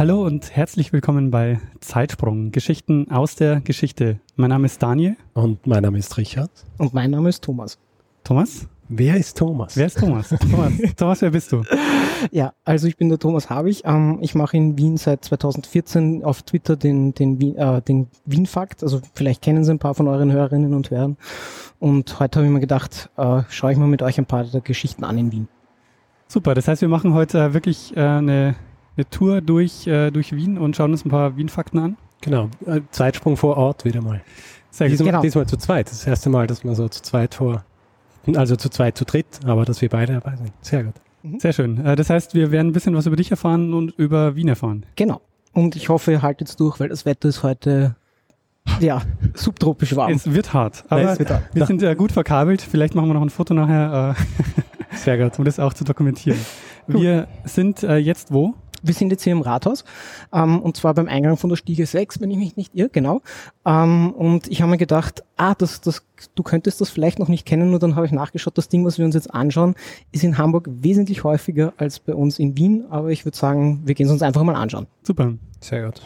Hallo und herzlich willkommen bei Zeitsprung, Geschichten aus der Geschichte. Mein Name ist Daniel. Und mein Name ist Richard. Und mein Name ist Thomas. Thomas? Wer ist Thomas? Wer ist Thomas? Thomas, Thomas, wer bist du? Ja, also ich bin der Thomas Habich. Ähm, ich mache in Wien seit 2014 auf Twitter den, den, Wien, äh, den Wien-Fakt. Also vielleicht kennen Sie ein paar von euren Hörerinnen und Hörern. Und heute habe ich mir gedacht, äh, schaue ich mal mit euch ein paar der Geschichten an in Wien. Super, das heißt, wir machen heute wirklich äh, eine eine Tour durch, äh, durch Wien und schauen uns ein paar Wien-Fakten an. Genau, äh, Zeitsprung vor Ort wieder mal. Sehr diesmal, genau. diesmal zu zweit. Das, ist das erste Mal, dass man so zu zweit vor, also zu zweit, zu dritt, aber dass wir beide dabei sind. Sehr gut. Mhm. Sehr schön. Äh, das heißt, wir werden ein bisschen was über dich erfahren und über Wien erfahren. Genau. Und ich hoffe, ihr haltet es durch, weil das Wetter ist heute ja, subtropisch warm. Es wird hart. Aber ja, wird hart. wir sind ja gut verkabelt. Vielleicht machen wir noch ein Foto nachher. Sehr gut. Um das auch zu dokumentieren. Wir sind äh, jetzt wo? Wir sind jetzt hier im Rathaus ähm, und zwar beim Eingang von der Stiege 6, wenn ich mich nicht irre, genau. Ähm, und ich habe mir gedacht, ah, das, das, du könntest das vielleicht noch nicht kennen, nur dann habe ich nachgeschaut, das Ding, was wir uns jetzt anschauen, ist in Hamburg wesentlich häufiger als bei uns in Wien, aber ich würde sagen, wir gehen es uns einfach mal anschauen. Super. Sehr gut.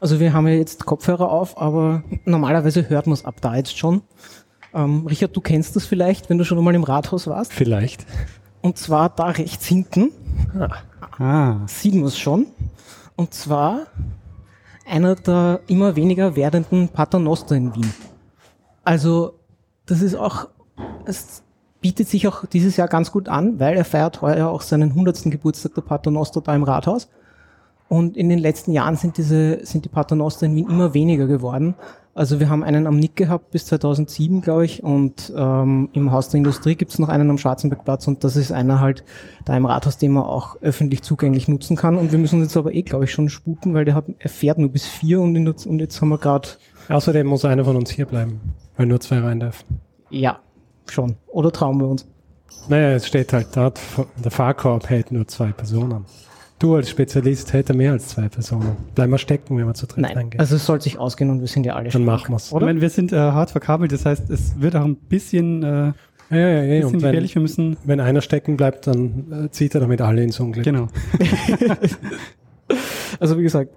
Also wir haben ja jetzt Kopfhörer auf, aber normalerweise hört man es ab da jetzt schon. Ähm, Richard, du kennst das vielleicht, wenn du schon einmal im Rathaus warst? Vielleicht. Und zwar da rechts hinten. Ah. Ah. Sieht man es schon. Und zwar einer der immer weniger werdenden Paternoster in Wien. Also, das ist auch, es bietet sich auch dieses Jahr ganz gut an, weil er feiert heuer auch seinen 100. Geburtstag der Paternoster da im Rathaus. Und in den letzten Jahren sind diese, sind die Paternoster in Wien immer weniger geworden. Also wir haben einen am Nick gehabt bis 2007, glaube ich, und ähm, im Haus der Industrie gibt es noch einen am Schwarzenbergplatz und das ist einer halt da im Rathaus, den man auch öffentlich zugänglich nutzen kann. Und wir müssen uns jetzt aber eh, glaube ich, schon sputen, weil der hat, er fährt nur bis vier und, in, und jetzt haben wir gerade... Außerdem muss einer von uns hier bleiben, weil nur zwei rein dürfen. Ja, schon. Oder trauen wir uns? Naja, es steht halt dort, der Fahrkorb hält nur zwei Personen. Du als Spezialist hätte mehr als zwei Personen. Bleiben wir stecken, wenn wir zu dritt Nein, reingehen. Also es soll sich ausgehen und wir sind ja alle Dann machen wir es. Ich meine, wir sind äh, hart verkabelt, das heißt, es wird auch ein bisschen, äh, ja, ja, ja, bisschen und gefährlich. Wenn, wir müssen wenn einer stecken bleibt, dann äh, zieht er damit alle ins Unglück. Genau. also wie gesagt,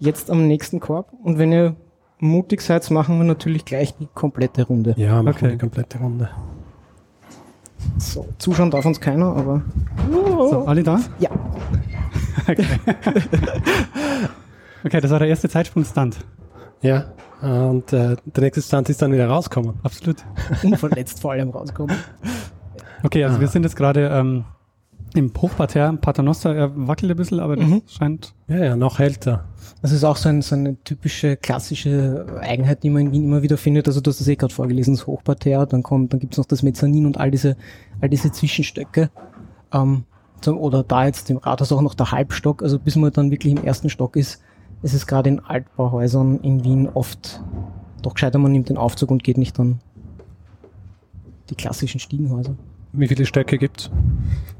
jetzt am nächsten Korb und wenn ihr mutig seid, machen wir natürlich gleich die komplette Runde. Ja, machen okay. wir die komplette Runde. So, zuschauen darf uns keiner, aber. So, alle da? Ja. Okay. okay, das war der erste Zeitsprung-Stunt. Ja, und äh, der nächste Stunt ist dann wieder rauskommen. Absolut. Unverletzt vor allem rauskommen. Okay, also ah. wir sind jetzt gerade ähm, im Hochparterre. Paternoster, er wackelt ein bisschen, aber das mhm. scheint... Ja, ja, noch älter. Das ist auch so, ein, so, eine typische klassische Eigenheit, die man in Wien immer wieder findet. Also du hast das eh gerade vorgelesen, das Hochparterre, dann kommt, dann gibt's noch das Mezzanin und all diese, all diese Zwischenstöcke. Ähm, oder da jetzt im Rathaus auch noch der Halbstock, also bis man dann wirklich im ersten Stock ist, ist es gerade in Altbauhäusern in Wien oft doch gescheiter, man nimmt den Aufzug und geht nicht dann die klassischen Stiegenhäuser. Wie viele Stöcke gibt's?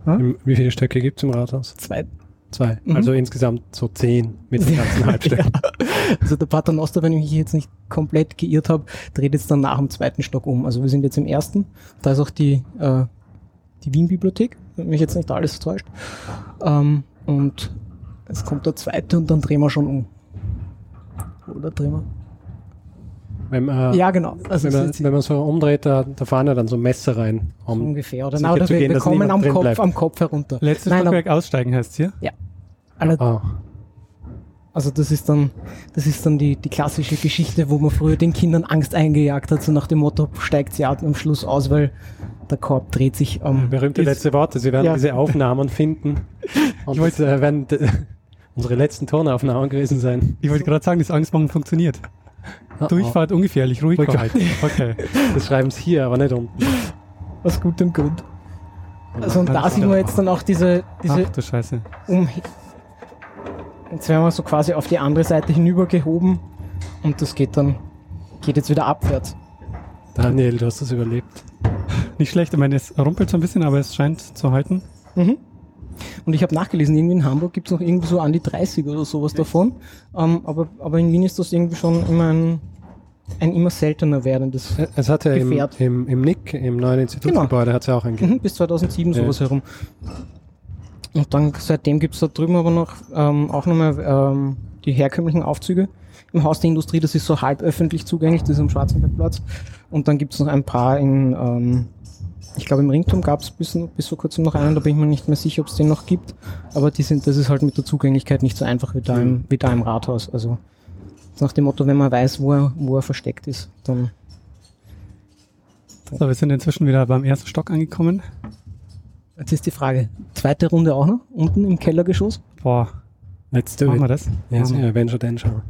Hm? Wie viele Stöcke gibt's im Rathaus? Zwei. Zwei. Mhm. Also insgesamt so zehn mit den ganzen Halbstöcken. ja. Also der Paternoster, wenn ich mich jetzt nicht komplett geirrt habe, dreht jetzt dann nach dem zweiten Stock um. Also wir sind jetzt im ersten. Da ist auch die, äh, die Wien-Bibliothek mich jetzt nicht alles täuscht. Ähm, und es kommt der zweite und dann drehen wir schon um. Oder drehen wir? Wenn, äh, ja, genau. Also wenn, man, wenn man so umdreht, da, da fahren ja dann so Messer rein. Um so ungefähr. Oder, na, oder wir, gehen, wir kommen am Kopf, am Kopf herunter. Letztes Stockwerk aussteigen heißt es hier? Ja. Alle, oh. Also das ist dann, das ist dann die, die klassische Geschichte, wo man früher den Kindern Angst eingejagt hat, so nach dem Motto, steigt sie am Schluss aus, weil der Korb dreht sich um. Ähm, Berühmte letzte Worte. Sie werden ja. diese Aufnahmen finden. Und das äh, werden unsere letzten Tonaufnahmen gewesen sein. Ich wollte gerade sagen, das Angstmachen funktioniert. Oh, Durchfahrt oh. ungefährlich, ruhig. Okay. Das schreiben sie hier, aber nicht unten. Aus gutem Grund. Also und da sehen wir jetzt dann auch diese, diese Ach, du Scheiße. Um Jetzt werden wir so quasi auf die andere Seite hinübergehoben und das geht dann, geht jetzt wieder abwärts. Daniel, du hast das überlebt. Nicht schlecht, ich meine, es rumpelt so ein bisschen, aber es scheint zu halten. Mhm. Und ich habe nachgelesen, irgendwie in Hamburg gibt es noch irgendwie so an die 30 oder sowas Echt? davon. Ähm, aber, aber in Wien ist das irgendwie schon immer ein, ein immer seltener werdendes Es hat ja im, im, im NIC, im neuen Institutsgebäude, genau. hat es ja auch ein mhm, Bis 2007 ja. sowas herum. Und dann seitdem gibt es da drüben aber noch ähm, auch nochmal ähm, die herkömmlichen Aufzüge im Haus der Industrie. Das ist so halb öffentlich zugänglich, das ist am Schwarzenbergplatz. Und dann gibt es noch ein paar in, ähm, ich glaube im Ringturm gab es bis, bis vor kurzem noch einen, da bin ich mir nicht mehr sicher, ob es den noch gibt. Aber die sind, das ist halt mit der Zugänglichkeit nicht so einfach wie da im, wie da im Rathaus. Also nach dem Motto, wenn man weiß, wo er, wo er versteckt ist, dann. So, wir sind inzwischen wieder beim ersten Stock angekommen. Jetzt ist die Frage, zweite Runde auch noch, unten im Kellergeschoss? Boah, let's do Machen it. wir das? Ja, yes, yeah, Avenger Danger.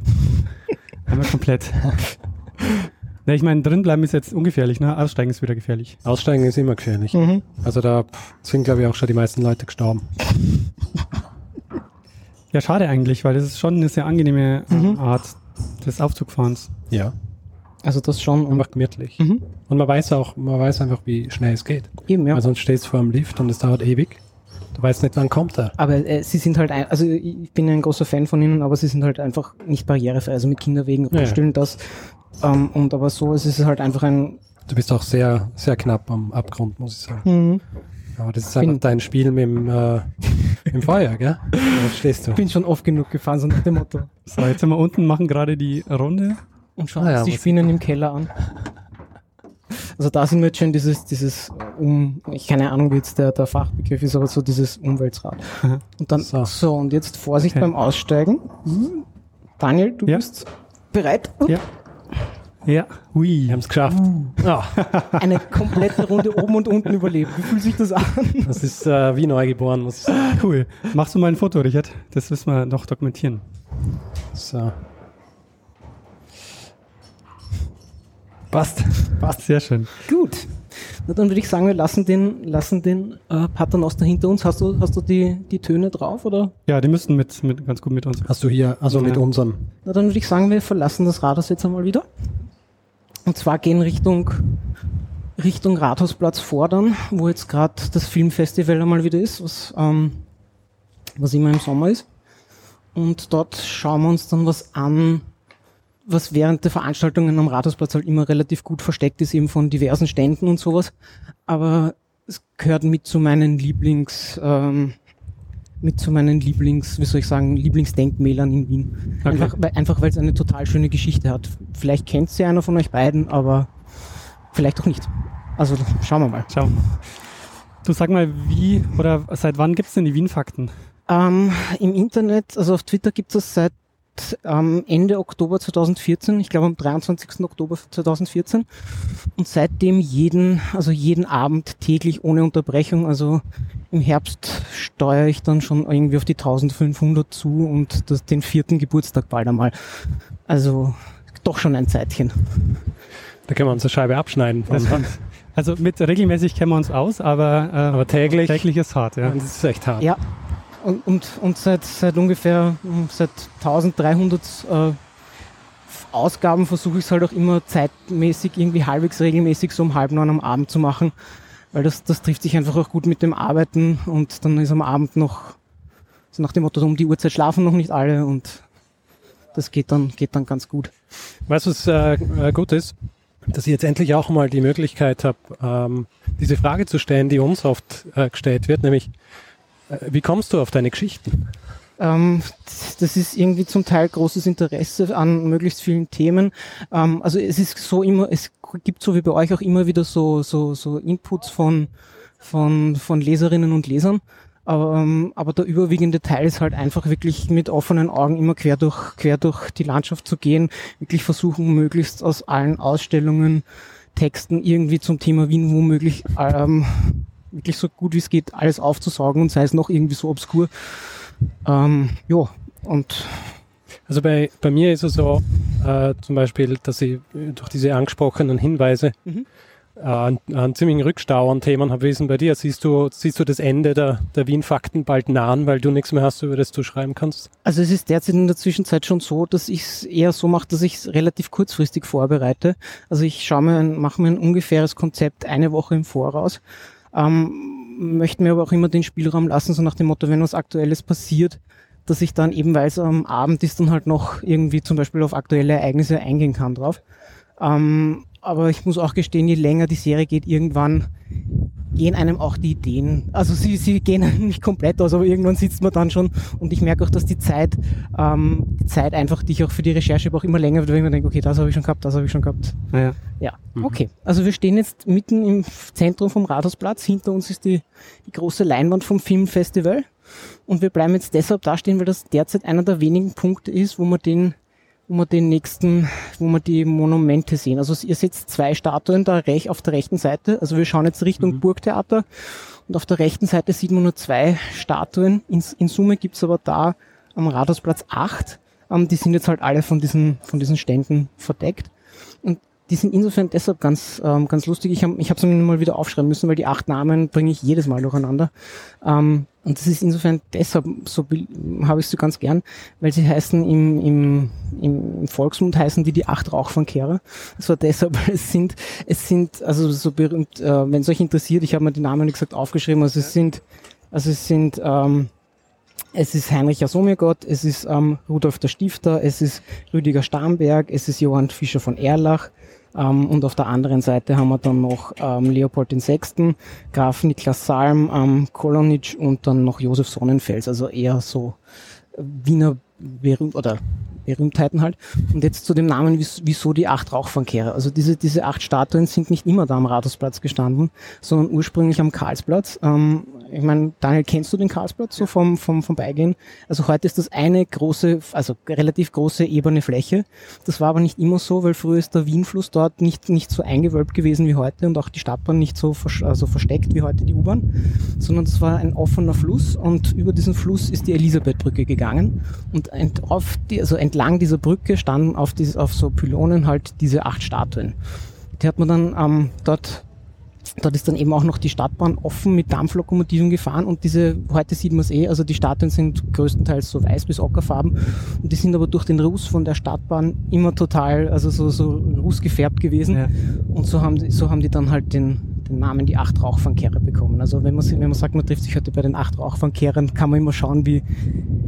Einmal komplett. Ja, ich meine, drin bleiben ist jetzt ungefährlich, ne? Aussteigen ist wieder gefährlich. Aussteigen ist immer gefährlich. Mhm. Also da sind, glaube ich, auch schon die meisten Leute gestorben. Ja, schade eigentlich, weil das ist schon eine sehr angenehme äh, mhm. Art des Aufzugfahrens. Ja. Also das schon. Einfach gemütlich. Mhm. Und man weiß auch, man weiß einfach, wie schnell es geht. Eben, ja. Weil sonst stehst du vor dem Lift und es dauert ewig. Du weißt nicht, wann kommt er. Aber äh, sie sind halt, ein, also ich bin ein großer Fan von ihnen, aber sie sind halt einfach nicht barrierefrei. Also mit Kinderwegen, ja. das. Ähm, und aber so ist es halt einfach ein. Du bist auch sehr, sehr knapp am Abgrund, muss ich sagen. Mhm. Aber das ist einfach dein Spiel mit dem, äh, mit dem Feuer, gell? Da stehst du. Ich bin schon oft genug gefahren, so nach dem Motto. So, jetzt sind wir unten, machen gerade die Runde. Und schauen ah, ja, uns die Spinnen im Keller an. Also da sind wir jetzt schon dieses, dieses um, ich keine Ahnung, wie jetzt der, der Fachbegriff ist, aber so dieses Umweltrad. Und dann, so, so und jetzt Vorsicht okay. beim Aussteigen. Daniel, du ja. bist bereit? Ja. Ja, ui. Wir haben es geschafft. Uh. Oh. Eine komplette Runde oben und unten überlebt. Wie fühlt sich das an? Das ist äh, wie neugeboren, muss ich sagen. Cool. Machst du mal ein Foto, Richard? Das müssen wir noch dokumentieren. So. Passt. Passt, sehr schön. Gut. Na, dann würde ich sagen, wir lassen den, lassen den äh, Paternoster hinter uns. Hast du, hast du die, die Töne drauf, oder? Ja, die müssten mit, mit, ganz gut mit uns. Hast du hier, also ja. mit unserem? Na, dann würde ich sagen, wir verlassen das Rathaus jetzt einmal wieder. Und zwar gehen Richtung, Richtung Rathausplatz fordern, wo jetzt gerade das Filmfestival einmal wieder ist, was, ähm, was immer im Sommer ist. Und dort schauen wir uns dann was an, was während der Veranstaltungen am Rathausplatz halt immer relativ gut versteckt ist, eben von diversen Ständen und sowas. Aber es gehört mit zu meinen Lieblings, ähm, mit zu meinen Lieblings, wie soll ich sagen, Lieblingsdenkmälern in Wien. Okay. Einfach, weil, einfach weil es eine total schöne Geschichte hat. Vielleicht kennt sie einer von euch beiden, aber vielleicht auch nicht. Also schauen wir mal. Schauen wir mal. Du sag mal, wie oder seit wann gibt es denn die Wien-Fakten? Ähm, Im Internet, also auf Twitter gibt es das seit ähm, Ende Oktober 2014, ich glaube am 23. Oktober 2014 und seitdem jeden, also jeden Abend täglich ohne Unterbrechung, also im Herbst steuere ich dann schon irgendwie auf die 1500 zu und das, den vierten Geburtstag bald einmal. Also doch schon ein Zeitchen. Da können wir uns eine Scheibe abschneiden. Also mit regelmäßig kennen wir uns aus, aber, äh, aber täglich, täglich ist hart. Ja. Das ist echt hart. Ja, und, und, und seit, seit ungefähr hm, seit 1300 äh, Ausgaben versuche ich es halt auch immer zeitmäßig, irgendwie halbwegs regelmäßig so um halb neun am Abend zu machen, weil das, das trifft sich einfach auch gut mit dem Arbeiten und dann ist am Abend noch, so nach dem Motto, um die Uhrzeit schlafen noch nicht alle und das geht dann, geht dann ganz gut. Weißt du, was äh, äh, gut ist? Dass ich jetzt endlich auch mal die Möglichkeit habe, ähm, diese Frage zu stellen, die uns oft äh, gestellt wird, nämlich wie kommst du auf deine Geschichten? Ähm, das ist irgendwie zum Teil großes Interesse an möglichst vielen Themen. Ähm, also es ist so immer, es gibt so wie bei euch auch immer wieder so, so, so Inputs von, von, von Leserinnen und Lesern. Aber, ähm, aber der überwiegende Teil ist halt einfach wirklich mit offenen Augen immer quer durch, quer durch die Landschaft zu gehen, wirklich versuchen, möglichst aus allen Ausstellungen, Texten irgendwie zum Thema Wien womöglich ähm, wirklich so gut wie es geht alles aufzusaugen und sei es noch irgendwie so obskur. Ähm, ja, und also bei, bei mir ist es so, äh, zum Beispiel, dass ich durch diese angesprochenen Hinweise mhm. einen, einen ziemlichen Rückstau an Themen habe. Wie ist denn bei dir? Siehst du, siehst du das Ende der, der Wien-Fakten bald nahen, weil du nichts mehr hast, über das du schreiben kannst? Also es ist derzeit in der Zwischenzeit schon so, dass ich es eher so mache, dass ich es relativ kurzfristig vorbereite. Also ich schaue mir, mache mir ein ungefähres Konzept eine Woche im Voraus. Ähm, möchte mir aber auch immer den Spielraum lassen, so nach dem Motto, wenn was Aktuelles passiert, dass ich dann eben, weil es am Abend ist, dann halt noch irgendwie zum Beispiel auf aktuelle Ereignisse eingehen kann drauf. Ähm, aber ich muss auch gestehen, je länger die Serie geht, irgendwann gehen einem auch die Ideen, also sie, sie gehen nicht komplett aus, aber irgendwann sitzt man dann schon und ich merke auch, dass die Zeit, ähm, die Zeit einfach, die ich auch für die Recherche brauche, immer länger wird, wenn ich mir denke, okay, das habe ich schon gehabt, das habe ich schon gehabt. Ja, ja. Mhm. okay. Also wir stehen jetzt mitten im Zentrum vom Rathausplatz, hinter uns ist die, die große Leinwand vom Filmfestival und wir bleiben jetzt deshalb da stehen, weil das derzeit einer der wenigen Punkte ist, wo man den wo wir den nächsten, wo wir die Monumente sehen. Also ihr seht zwei Statuen da recht auf der rechten Seite. Also wir schauen jetzt Richtung mhm. Burgtheater und auf der rechten Seite sieht man nur zwei Statuen. In, in Summe gibt's aber da am Rathausplatz acht. Ähm, die sind jetzt halt alle von diesen, von diesen Ständen verdeckt. Und die sind insofern deshalb ganz, ähm, ganz lustig. Ich habe ich hab mir mal wieder aufschreiben müssen, weil die acht Namen bringe ich jedes Mal durcheinander. Ähm, und das ist insofern deshalb so habe ich so ganz gern, weil sie heißen im, im, im Volksmund heißen die die acht Rauchfangkehrer. Das war deshalb, weil es sind, es sind, also so berühmt, äh, wenn es euch interessiert, ich habe mir die Namen, wie gesagt, aufgeschrieben, also es sind, also es sind, ähm, es ist Heinrich Asomiergott, es ist ähm, Rudolf der Stifter, es ist Rüdiger Starnberg, es ist Johann Fischer von Erlach, und auf der anderen Seite haben wir dann noch ähm, Leopold VI., Graf Niklas Salm, ähm, Kolonitsch und dann noch Josef Sonnenfels, also eher so Wiener berühmt oder Berühmtheiten halt. Und jetzt zu dem Namen, wieso die acht Rauchfangkehrer. Also diese, diese acht Statuen sind nicht immer da am Rathausplatz gestanden, sondern ursprünglich am Karlsplatz. Ähm, ich meine, Daniel, kennst du den Karlsplatz so vom, vom, vom Beigehen? Also heute ist das eine große, also relativ große ebene Fläche. Das war aber nicht immer so, weil früher ist der Wienfluss dort nicht, nicht so eingewölbt gewesen wie heute und auch die Stadtbahn nicht so vers also versteckt wie heute die U-Bahn, sondern das war ein offener Fluss und über diesen Fluss ist die Elisabethbrücke gegangen und ent, auf die, also entlang dieser Brücke standen auf, dieses, auf so Pylonen halt diese acht Statuen. Die hat man dann ähm, dort Dort ist dann eben auch noch die Stadtbahn offen mit Dampflokomotiven gefahren und diese, heute sieht man es eh, also die Statuen sind größtenteils so weiß bis ockerfarben und die sind aber durch den Ruß von der Stadtbahn immer total, also so, so rußgefärbt gewesen ja. und so haben, so haben die dann halt den, den Namen die acht Rauchfangkehrer bekommen. Also wenn man, wenn man sagt, man trifft sich heute bei den acht Rauchfangkehrern, kann man immer schauen, wie,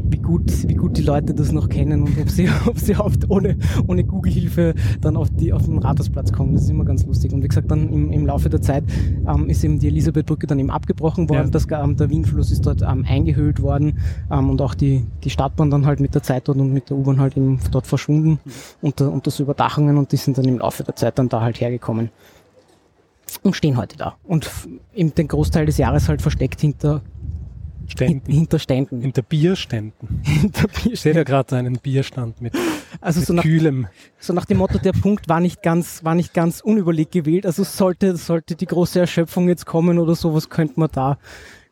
wie, gut, wie gut die Leute das noch kennen und ob sie, ob sie oft ohne, ohne Google-Hilfe dann auf, die, auf den Rathausplatz kommen. Das ist immer ganz lustig. Und wie gesagt, dann im, im Laufe der Zeit ähm, ist eben die Elisabethbrücke dann eben abgebrochen worden. Ja. Das, ähm, der Wienfluss ist dort ähm, eingehüllt worden ähm, und auch die, die Stadtbahn dann halt mit der Zeit dort und mit der U-Bahn halt eben dort verschwunden mhm. unter, unter so Überdachungen und die sind dann im Laufe der Zeit dann da halt hergekommen und stehen heute da. Und eben den Großteil des Jahres halt versteckt hinter Ständen. Hinter Ständen. Hinter Bierständen. Hinter Bierständen. Ich sehe da gerade einen Bierstand mit, also mit so nach, kühlem. So nach dem Motto, der Punkt war nicht ganz, war nicht ganz unüberlegt gewählt. Also sollte, sollte die große Erschöpfung jetzt kommen oder sowas, könnte man da,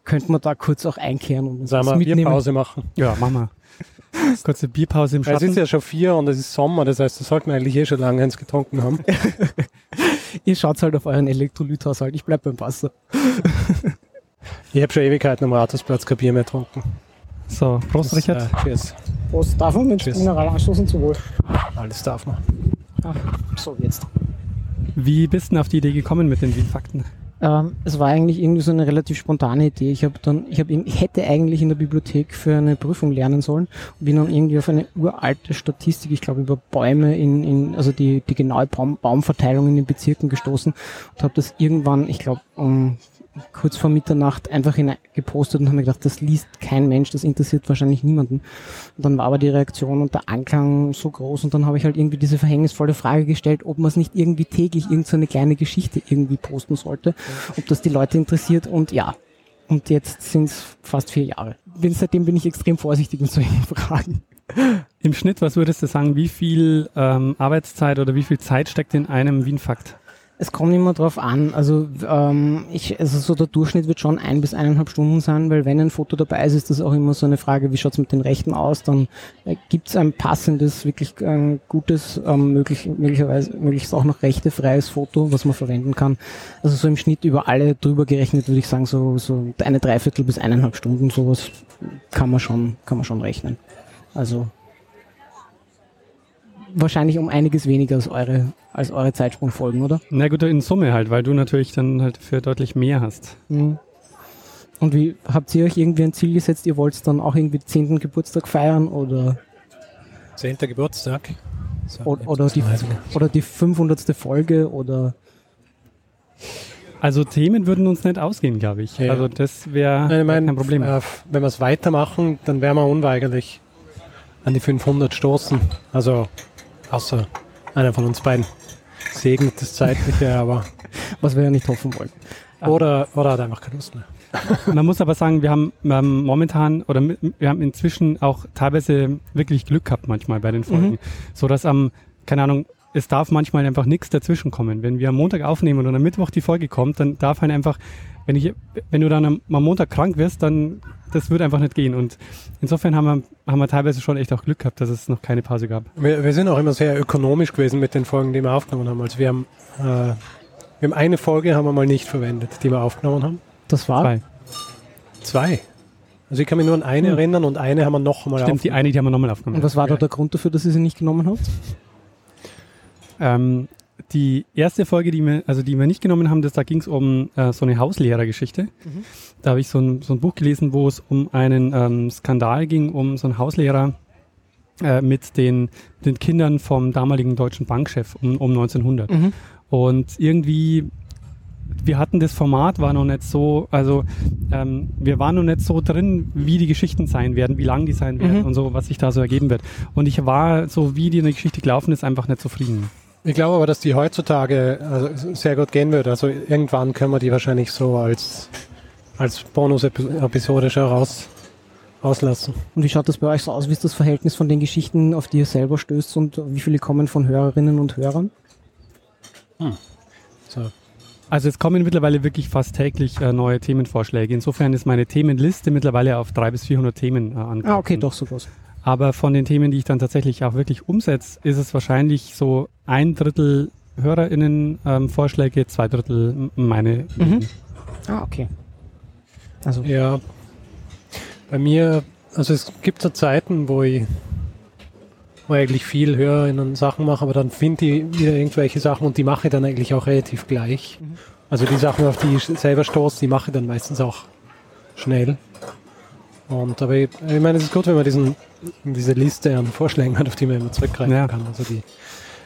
könnte man da kurz auch einkehren und Sollen wir mitnehmen. Bierpause machen? Ja, machen wir. Kurze Bierpause im Schatten. Es ist ja schon vier und es ist Sommer, das heißt, das sollten wir eigentlich eh schon lange eins getrunken haben. Ihr schaut halt auf euren Elektrolythaushalt. Ich bleib beim Wasser. ich habe schon Ewigkeiten am Rathausplatz kein Bier mehr getrunken. So, Prost, das, Richard. Äh, cheers. Prost. Darf man mit cheers. Mineral anstoßen zu wohl? Alles darf man. Ach, so, jetzt. Wie bist du auf die Idee gekommen mit den Wien-Fakten? Ähm, es war eigentlich irgendwie so eine relativ spontane Idee. Ich habe dann, ich habe, ich hätte eigentlich in der Bibliothek für eine Prüfung lernen sollen und bin dann irgendwie auf eine uralte Statistik, ich glaube über Bäume in, in also die die genaue Baum, Baumverteilung in den Bezirken gestoßen und habe das irgendwann, ich glaube um kurz vor Mitternacht einfach gepostet und habe mir gedacht, das liest kein Mensch, das interessiert wahrscheinlich niemanden. Und dann war aber die Reaktion und der Anklang so groß und dann habe ich halt irgendwie diese verhängnisvolle Frage gestellt, ob man es nicht irgendwie täglich irgendeine so kleine Geschichte irgendwie posten sollte, ob das die Leute interessiert und ja. Und jetzt sind es fast vier Jahre. Bin, seitdem bin ich extrem vorsichtig mit solchen Fragen. Im Schnitt, was würdest du sagen, wie viel ähm, Arbeitszeit oder wie viel Zeit steckt in einem Wien-Fakt? Es kommt immer drauf an. Also, ähm, ich, also so der Durchschnitt wird schon ein bis eineinhalb Stunden sein, weil wenn ein Foto dabei ist, ist das auch immer so eine Frage, wie schaut's mit den Rechten aus? Dann äh, gibt's ein passendes, wirklich äh, gutes, ähm, möglich, möglicherweise möglichst auch noch rechtefreies Foto, was man verwenden kann. Also so im Schnitt über alle drüber gerechnet würde ich sagen, so, so eine Dreiviertel bis eineinhalb Stunden sowas kann man schon, kann man schon rechnen. Also wahrscheinlich um einiges weniger als eure, als eure Zeitsprungfolgen, oder? Na gut, in Summe halt, weil du natürlich dann halt für deutlich mehr hast. Mhm. Und wie habt ihr euch irgendwie ein Ziel gesetzt? Ihr wollt dann auch irgendwie 10. Geburtstag feiern oder? 10. Geburtstag. So, oder, oder, die, oder die 500. Folge oder? Also Themen würden uns nicht ausgehen, glaube ich. Ja. Also das wäre kein Problem. Äh, wenn wir es weitermachen, dann wären wir unweigerlich an die 500 stoßen. Also Außer einer von uns beiden segnet das Zeitliche, aber. Was wir ja nicht hoffen wollen. Oder, oder hat einfach keine Lust mehr. Man muss aber sagen, wir haben, wir haben momentan oder wir haben inzwischen auch teilweise wirklich Glück gehabt manchmal bei den Folgen. Mhm. So dass am, keine Ahnung, es darf manchmal einfach nichts dazwischen kommen. Wenn wir am Montag aufnehmen und am Mittwoch die Folge kommt, dann darf halt einfach, wenn ich, wenn du dann am, am Montag krank wirst, dann das würde einfach nicht gehen. Und insofern haben wir, haben wir teilweise schon echt auch Glück gehabt, dass es noch keine Pause gab. Wir, wir sind auch immer sehr ökonomisch gewesen mit den Folgen, die wir aufgenommen haben. Also wir haben, äh, wir haben eine Folge haben wir mal nicht verwendet, die wir aufgenommen haben. Das war? Zwei. Zwei. Also ich kann mich nur an eine hm. erinnern und eine haben wir noch mal Stimmt, die eine, die haben wir nochmal aufgenommen. Und was war ja. da der Grund dafür, dass ihr sie nicht genommen habt? Ähm, die erste Folge, die wir, also die wir nicht genommen haben, das, da ging es um äh, so eine Hauslehrergeschichte. Mhm. Da habe ich so ein, so ein Buch gelesen, wo es um einen ähm, Skandal ging, um so einen Hauslehrer äh, mit den, den Kindern vom damaligen deutschen Bankchef um, um 1900. Mhm. Und irgendwie, wir hatten das Format, war noch nicht so, also ähm, wir waren noch nicht so drin, wie die Geschichten sein werden, wie lang die sein werden mhm. und so, was sich da so ergeben wird. Und ich war so, wie die, Geschichte gelaufen ist, einfach nicht zufrieden. Ich glaube aber, dass die heutzutage also sehr gut gehen wird. Also irgendwann können wir die wahrscheinlich so als, als Bonus-Episode schon raus, rauslassen. Und wie schaut das bei euch so aus? Wie ist das Verhältnis von den Geschichten, auf die ihr selber stößt und wie viele kommen von Hörerinnen und Hörern? Hm. So. Also es kommen mittlerweile wirklich fast täglich äh, neue Themenvorschläge. Insofern ist meine Themenliste mittlerweile auf 300 bis 400 Themen äh, angekommen. Ah, okay, doch so groß. Aber von den Themen, die ich dann tatsächlich auch wirklich umsetze, ist es wahrscheinlich so ein Drittel HörerInnen-Vorschläge, ähm, zwei Drittel meine. Mhm. Ah, okay. Also. Ja. Bei mir, also es gibt so Zeiten, wo ich, wo ich eigentlich viel HörerInnen Sachen mache, aber dann finde ich wieder irgendwelche Sachen und die mache ich dann eigentlich auch relativ gleich. Mhm. Also die Sachen, auf die ich selber stoße, die mache ich dann meistens auch schnell. Und aber ich, ich meine, es ist gut, wenn man diesen, diese Liste an Vorschlägen hat, auf die man immer zurückgreifen ja. kann. Also die,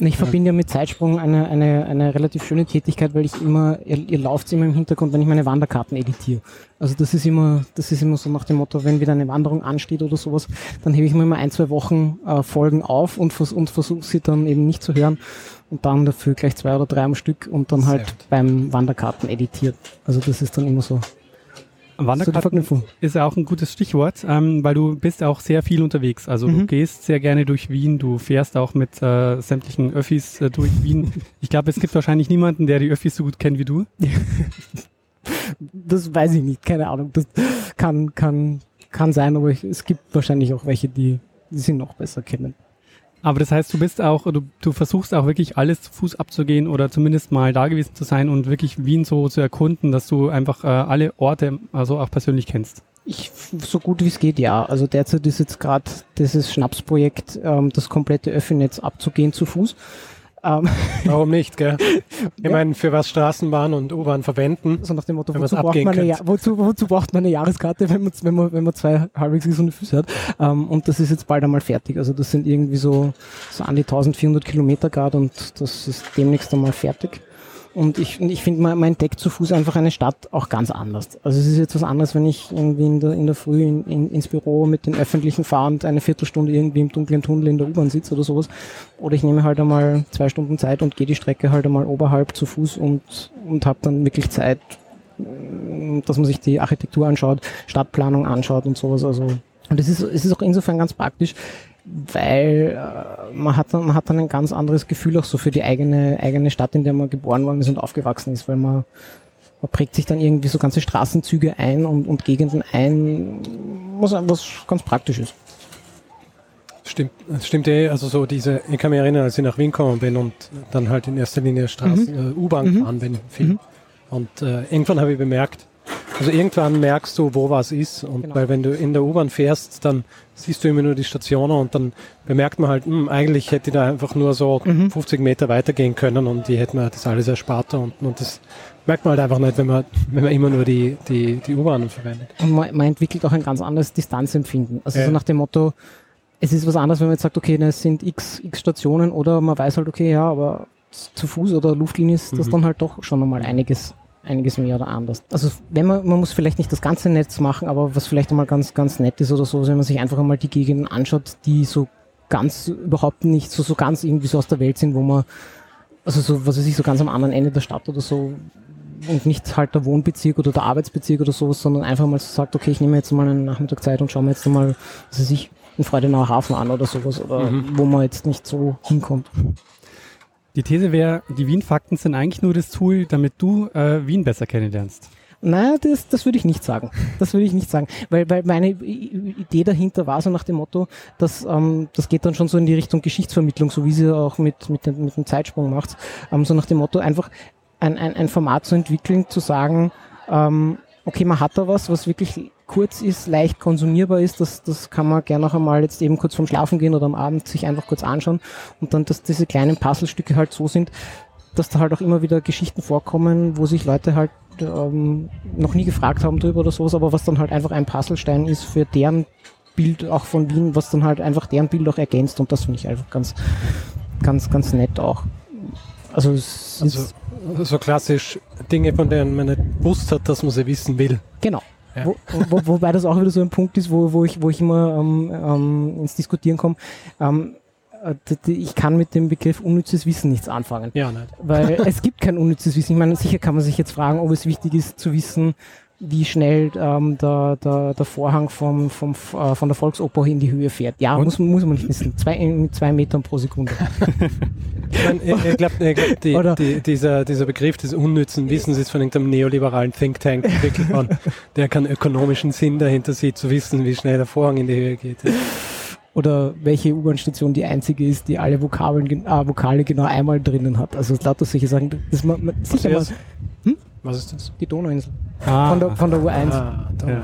ich verbinde ja mit Zeitsprung eine, eine, eine relativ schöne Tätigkeit, weil ich immer, ihr, ihr lauft immer im Hintergrund, wenn ich meine Wanderkarten editiere. Also das ist immer, das ist immer so nach dem Motto, wenn wieder eine Wanderung ansteht oder sowas, dann hebe ich mir immer ein, zwei Wochen äh, Folgen auf und, vers und versuche sie dann eben nicht zu hören und dann dafür gleich zwei oder drei am Stück und dann halt beim Wanderkarten editiert. Also das ist dann immer so Wanderkarten ist auch ein gutes Stichwort, ähm, weil du bist auch sehr viel unterwegs. Also mhm. du gehst sehr gerne durch Wien, du fährst auch mit äh, sämtlichen Öffis äh, durch Wien. Ich glaube, es gibt wahrscheinlich niemanden, der die Öffis so gut kennt wie du. das weiß ich nicht, keine Ahnung. Das kann, kann, kann sein, aber ich, es gibt wahrscheinlich auch welche, die, die sie noch besser kennen. Aber das heißt, du bist auch, du, du versuchst auch wirklich alles zu Fuß abzugehen oder zumindest mal da gewesen zu sein und wirklich Wien so zu erkunden, dass du einfach äh, alle Orte also auch persönlich kennst. Ich so gut wie es geht, ja. Also derzeit ist jetzt gerade dieses Schnapsprojekt, ähm, das komplette Öffinetz abzugehen zu Fuß. Ähm Warum nicht, gell? Ich ja. meine, für was Straßenbahn und U-Bahn verwenden. So nach dem Motto, wozu braucht, man eine, wozu, wozu braucht man eine Jahreskarte, wenn man, wenn man, wenn man zwei halbwegs gesunde Füße hat? Ähm, und das ist jetzt bald einmal fertig. Also das sind irgendwie so, so an die 1400 Kilometer Grad und das ist demnächst einmal fertig. Und ich, ich finde, man, man entdeckt zu Fuß einfach eine Stadt auch ganz anders. Also es ist jetzt was anderes, wenn ich irgendwie in der, in der Früh in, in, ins Büro mit den Öffentlichen fahre und eine Viertelstunde irgendwie im dunklen Tunnel in der U-Bahn sitze oder sowas. Oder ich nehme halt einmal zwei Stunden Zeit und gehe die Strecke halt einmal oberhalb zu Fuß und, und habe dann wirklich Zeit, äh, dass man sich die Architektur anschaut, Stadtplanung anschaut und sowas. Also und es ist, es ist auch insofern ganz praktisch, weil äh, man, hat dann, man hat dann ein ganz anderes Gefühl auch so für die eigene, eigene Stadt, in der man geboren worden ist und aufgewachsen ist, weil man, man prägt sich dann irgendwie so ganze Straßenzüge ein und, und Gegenden ein, was, was ganz praktisch ist. Stimmt, stimmt eh, also so diese, ich kann mich erinnern, als ich nach Wien gekommen bin und dann halt in erster Linie Straßen, mhm. äh, U-Bahn mhm. gefahren bin, viel. Mhm. Und äh, irgendwann habe ich bemerkt, also irgendwann merkst du, wo was ist. Und genau. weil wenn du in der U-Bahn fährst, dann siehst du immer nur die Stationen und dann bemerkt man halt, mh, hm, eigentlich hätte ich da einfach nur so mhm. 50 Meter weitergehen können und die hätten mir das alles erspart und, und das merkt man halt einfach nicht, wenn man, wenn man immer nur die, die, die U-Bahnen verwendet. Und man, man, entwickelt auch ein ganz anderes Distanzempfinden. Also ja. so nach dem Motto, es ist was anderes, wenn man jetzt sagt, okay, es sind x, x Stationen oder man weiß halt, okay, ja, aber zu Fuß oder Luftlinie ist das mhm. dann halt doch schon nochmal einiges einiges mehr oder anders. Also wenn man, man muss vielleicht nicht das ganze Netz machen, aber was vielleicht einmal ganz, ganz nett ist oder so, wenn man sich einfach einmal die Gegenden anschaut, die so ganz überhaupt nicht so, so ganz irgendwie so aus der Welt sind, wo man, also so, was weiß ich, so ganz am anderen Ende der Stadt oder so, und nicht halt der Wohnbezirk oder der Arbeitsbezirk oder sowas, sondern einfach mal so sagt, okay, ich nehme jetzt mal einen Nachmittag Zeit und schaue mir jetzt mal, was weiß ich, einen Freudenauer Hafen an oder sowas, oder mhm. wo man jetzt nicht so hinkommt. Die These wäre, die Wien-Fakten sind eigentlich nur das Tool, damit du äh, Wien besser kennenlernst. Nein, das, das würde ich nicht sagen. Das würde ich nicht sagen. Weil, weil meine Idee dahinter war so nach dem Motto, dass ähm, das geht dann schon so in die Richtung Geschichtsvermittlung, so wie sie auch mit, mit, dem, mit dem Zeitsprung macht. Ähm, so nach dem Motto, einfach ein, ein, ein Format zu entwickeln, zu sagen, ähm, okay, man hat da was, was wirklich kurz ist, leicht konsumierbar ist, das, das kann man gerne noch einmal jetzt eben kurz vorm Schlafen gehen oder am Abend sich einfach kurz anschauen und dann, dass diese kleinen Puzzlestücke halt so sind, dass da halt auch immer wieder Geschichten vorkommen, wo sich Leute halt ähm, noch nie gefragt haben drüber oder sowas, aber was dann halt einfach ein Puzzlestein ist für deren Bild auch von Wien, was dann halt einfach deren Bild auch ergänzt und das finde ich einfach ganz, ganz, ganz nett auch. Also, also so klassisch Dinge, von denen man nicht gewusst hat, dass man sie wissen will. Genau. Ja. Wo, wo, wobei das auch wieder so ein Punkt ist, wo, wo, ich, wo ich immer ähm, ähm, ins Diskutieren komme. Ähm, äh, ich kann mit dem Begriff unnützes Wissen nichts anfangen. Ja, nicht. Weil es gibt kein unnützes Wissen. Ich meine, sicher kann man sich jetzt fragen, ob es wichtig ist zu wissen, wie schnell ähm, der, der, der Vorhang vom, vom, äh, von der Volksoper in die Höhe fährt. Ja, muss, muss man nicht wissen. Zwei, mit zwei Metern pro Sekunde. ich, ich glaube, glaub, die, die, dieser, dieser Begriff des unnützen Wissens ist von einem neoliberalen Think Tank entwickelt worden, der keinen ökonomischen Sinn dahinter sieht, zu wissen, wie schnell der Vorhang in die Höhe geht. Oder welche U-Bahn-Station die einzige ist, die alle Vokabeln, äh, Vokale genau einmal drinnen hat. Also lauter solche Sachen. Das man, man, sicher mal, hm? Was ist das? Die Donauinsel. Ah, von, der, von der U1. Ah, ja.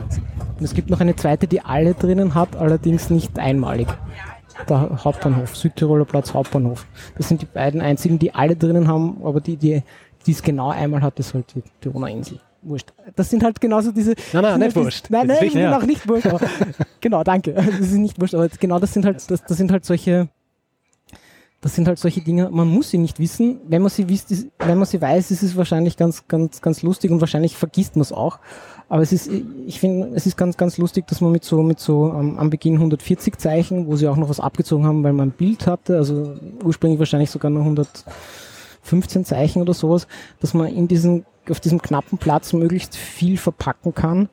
Und es gibt noch eine zweite, die alle drinnen hat, allerdings nicht einmalig. Der Hauptbahnhof, Südtiroler Platz Hauptbahnhof. Das sind die beiden einzigen, die alle drinnen haben, aber die, die, es genau einmal hat, ist halt die, Donauinsel. Wurscht. Das sind halt genauso diese. Nein, nein, nicht wurscht. Nein, nein, nein, auch nicht wurscht. Genau, danke. Das ist nicht wurscht, aber genau das sind halt, das, das sind halt solche, das sind halt solche Dinge, man muss sie nicht wissen. Wenn man sie wisst, ist, wenn man sie weiß, ist es wahrscheinlich ganz, ganz, ganz lustig und wahrscheinlich vergisst man es auch. Aber es ist, ich finde, es ist ganz, ganz lustig, dass man mit so, mit so um, am Beginn 140 Zeichen, wo sie auch noch was abgezogen haben, weil man ein Bild hatte, also ursprünglich wahrscheinlich sogar nur 115 Zeichen oder sowas, dass man in diesen, auf diesem knappen Platz möglichst viel verpacken kann.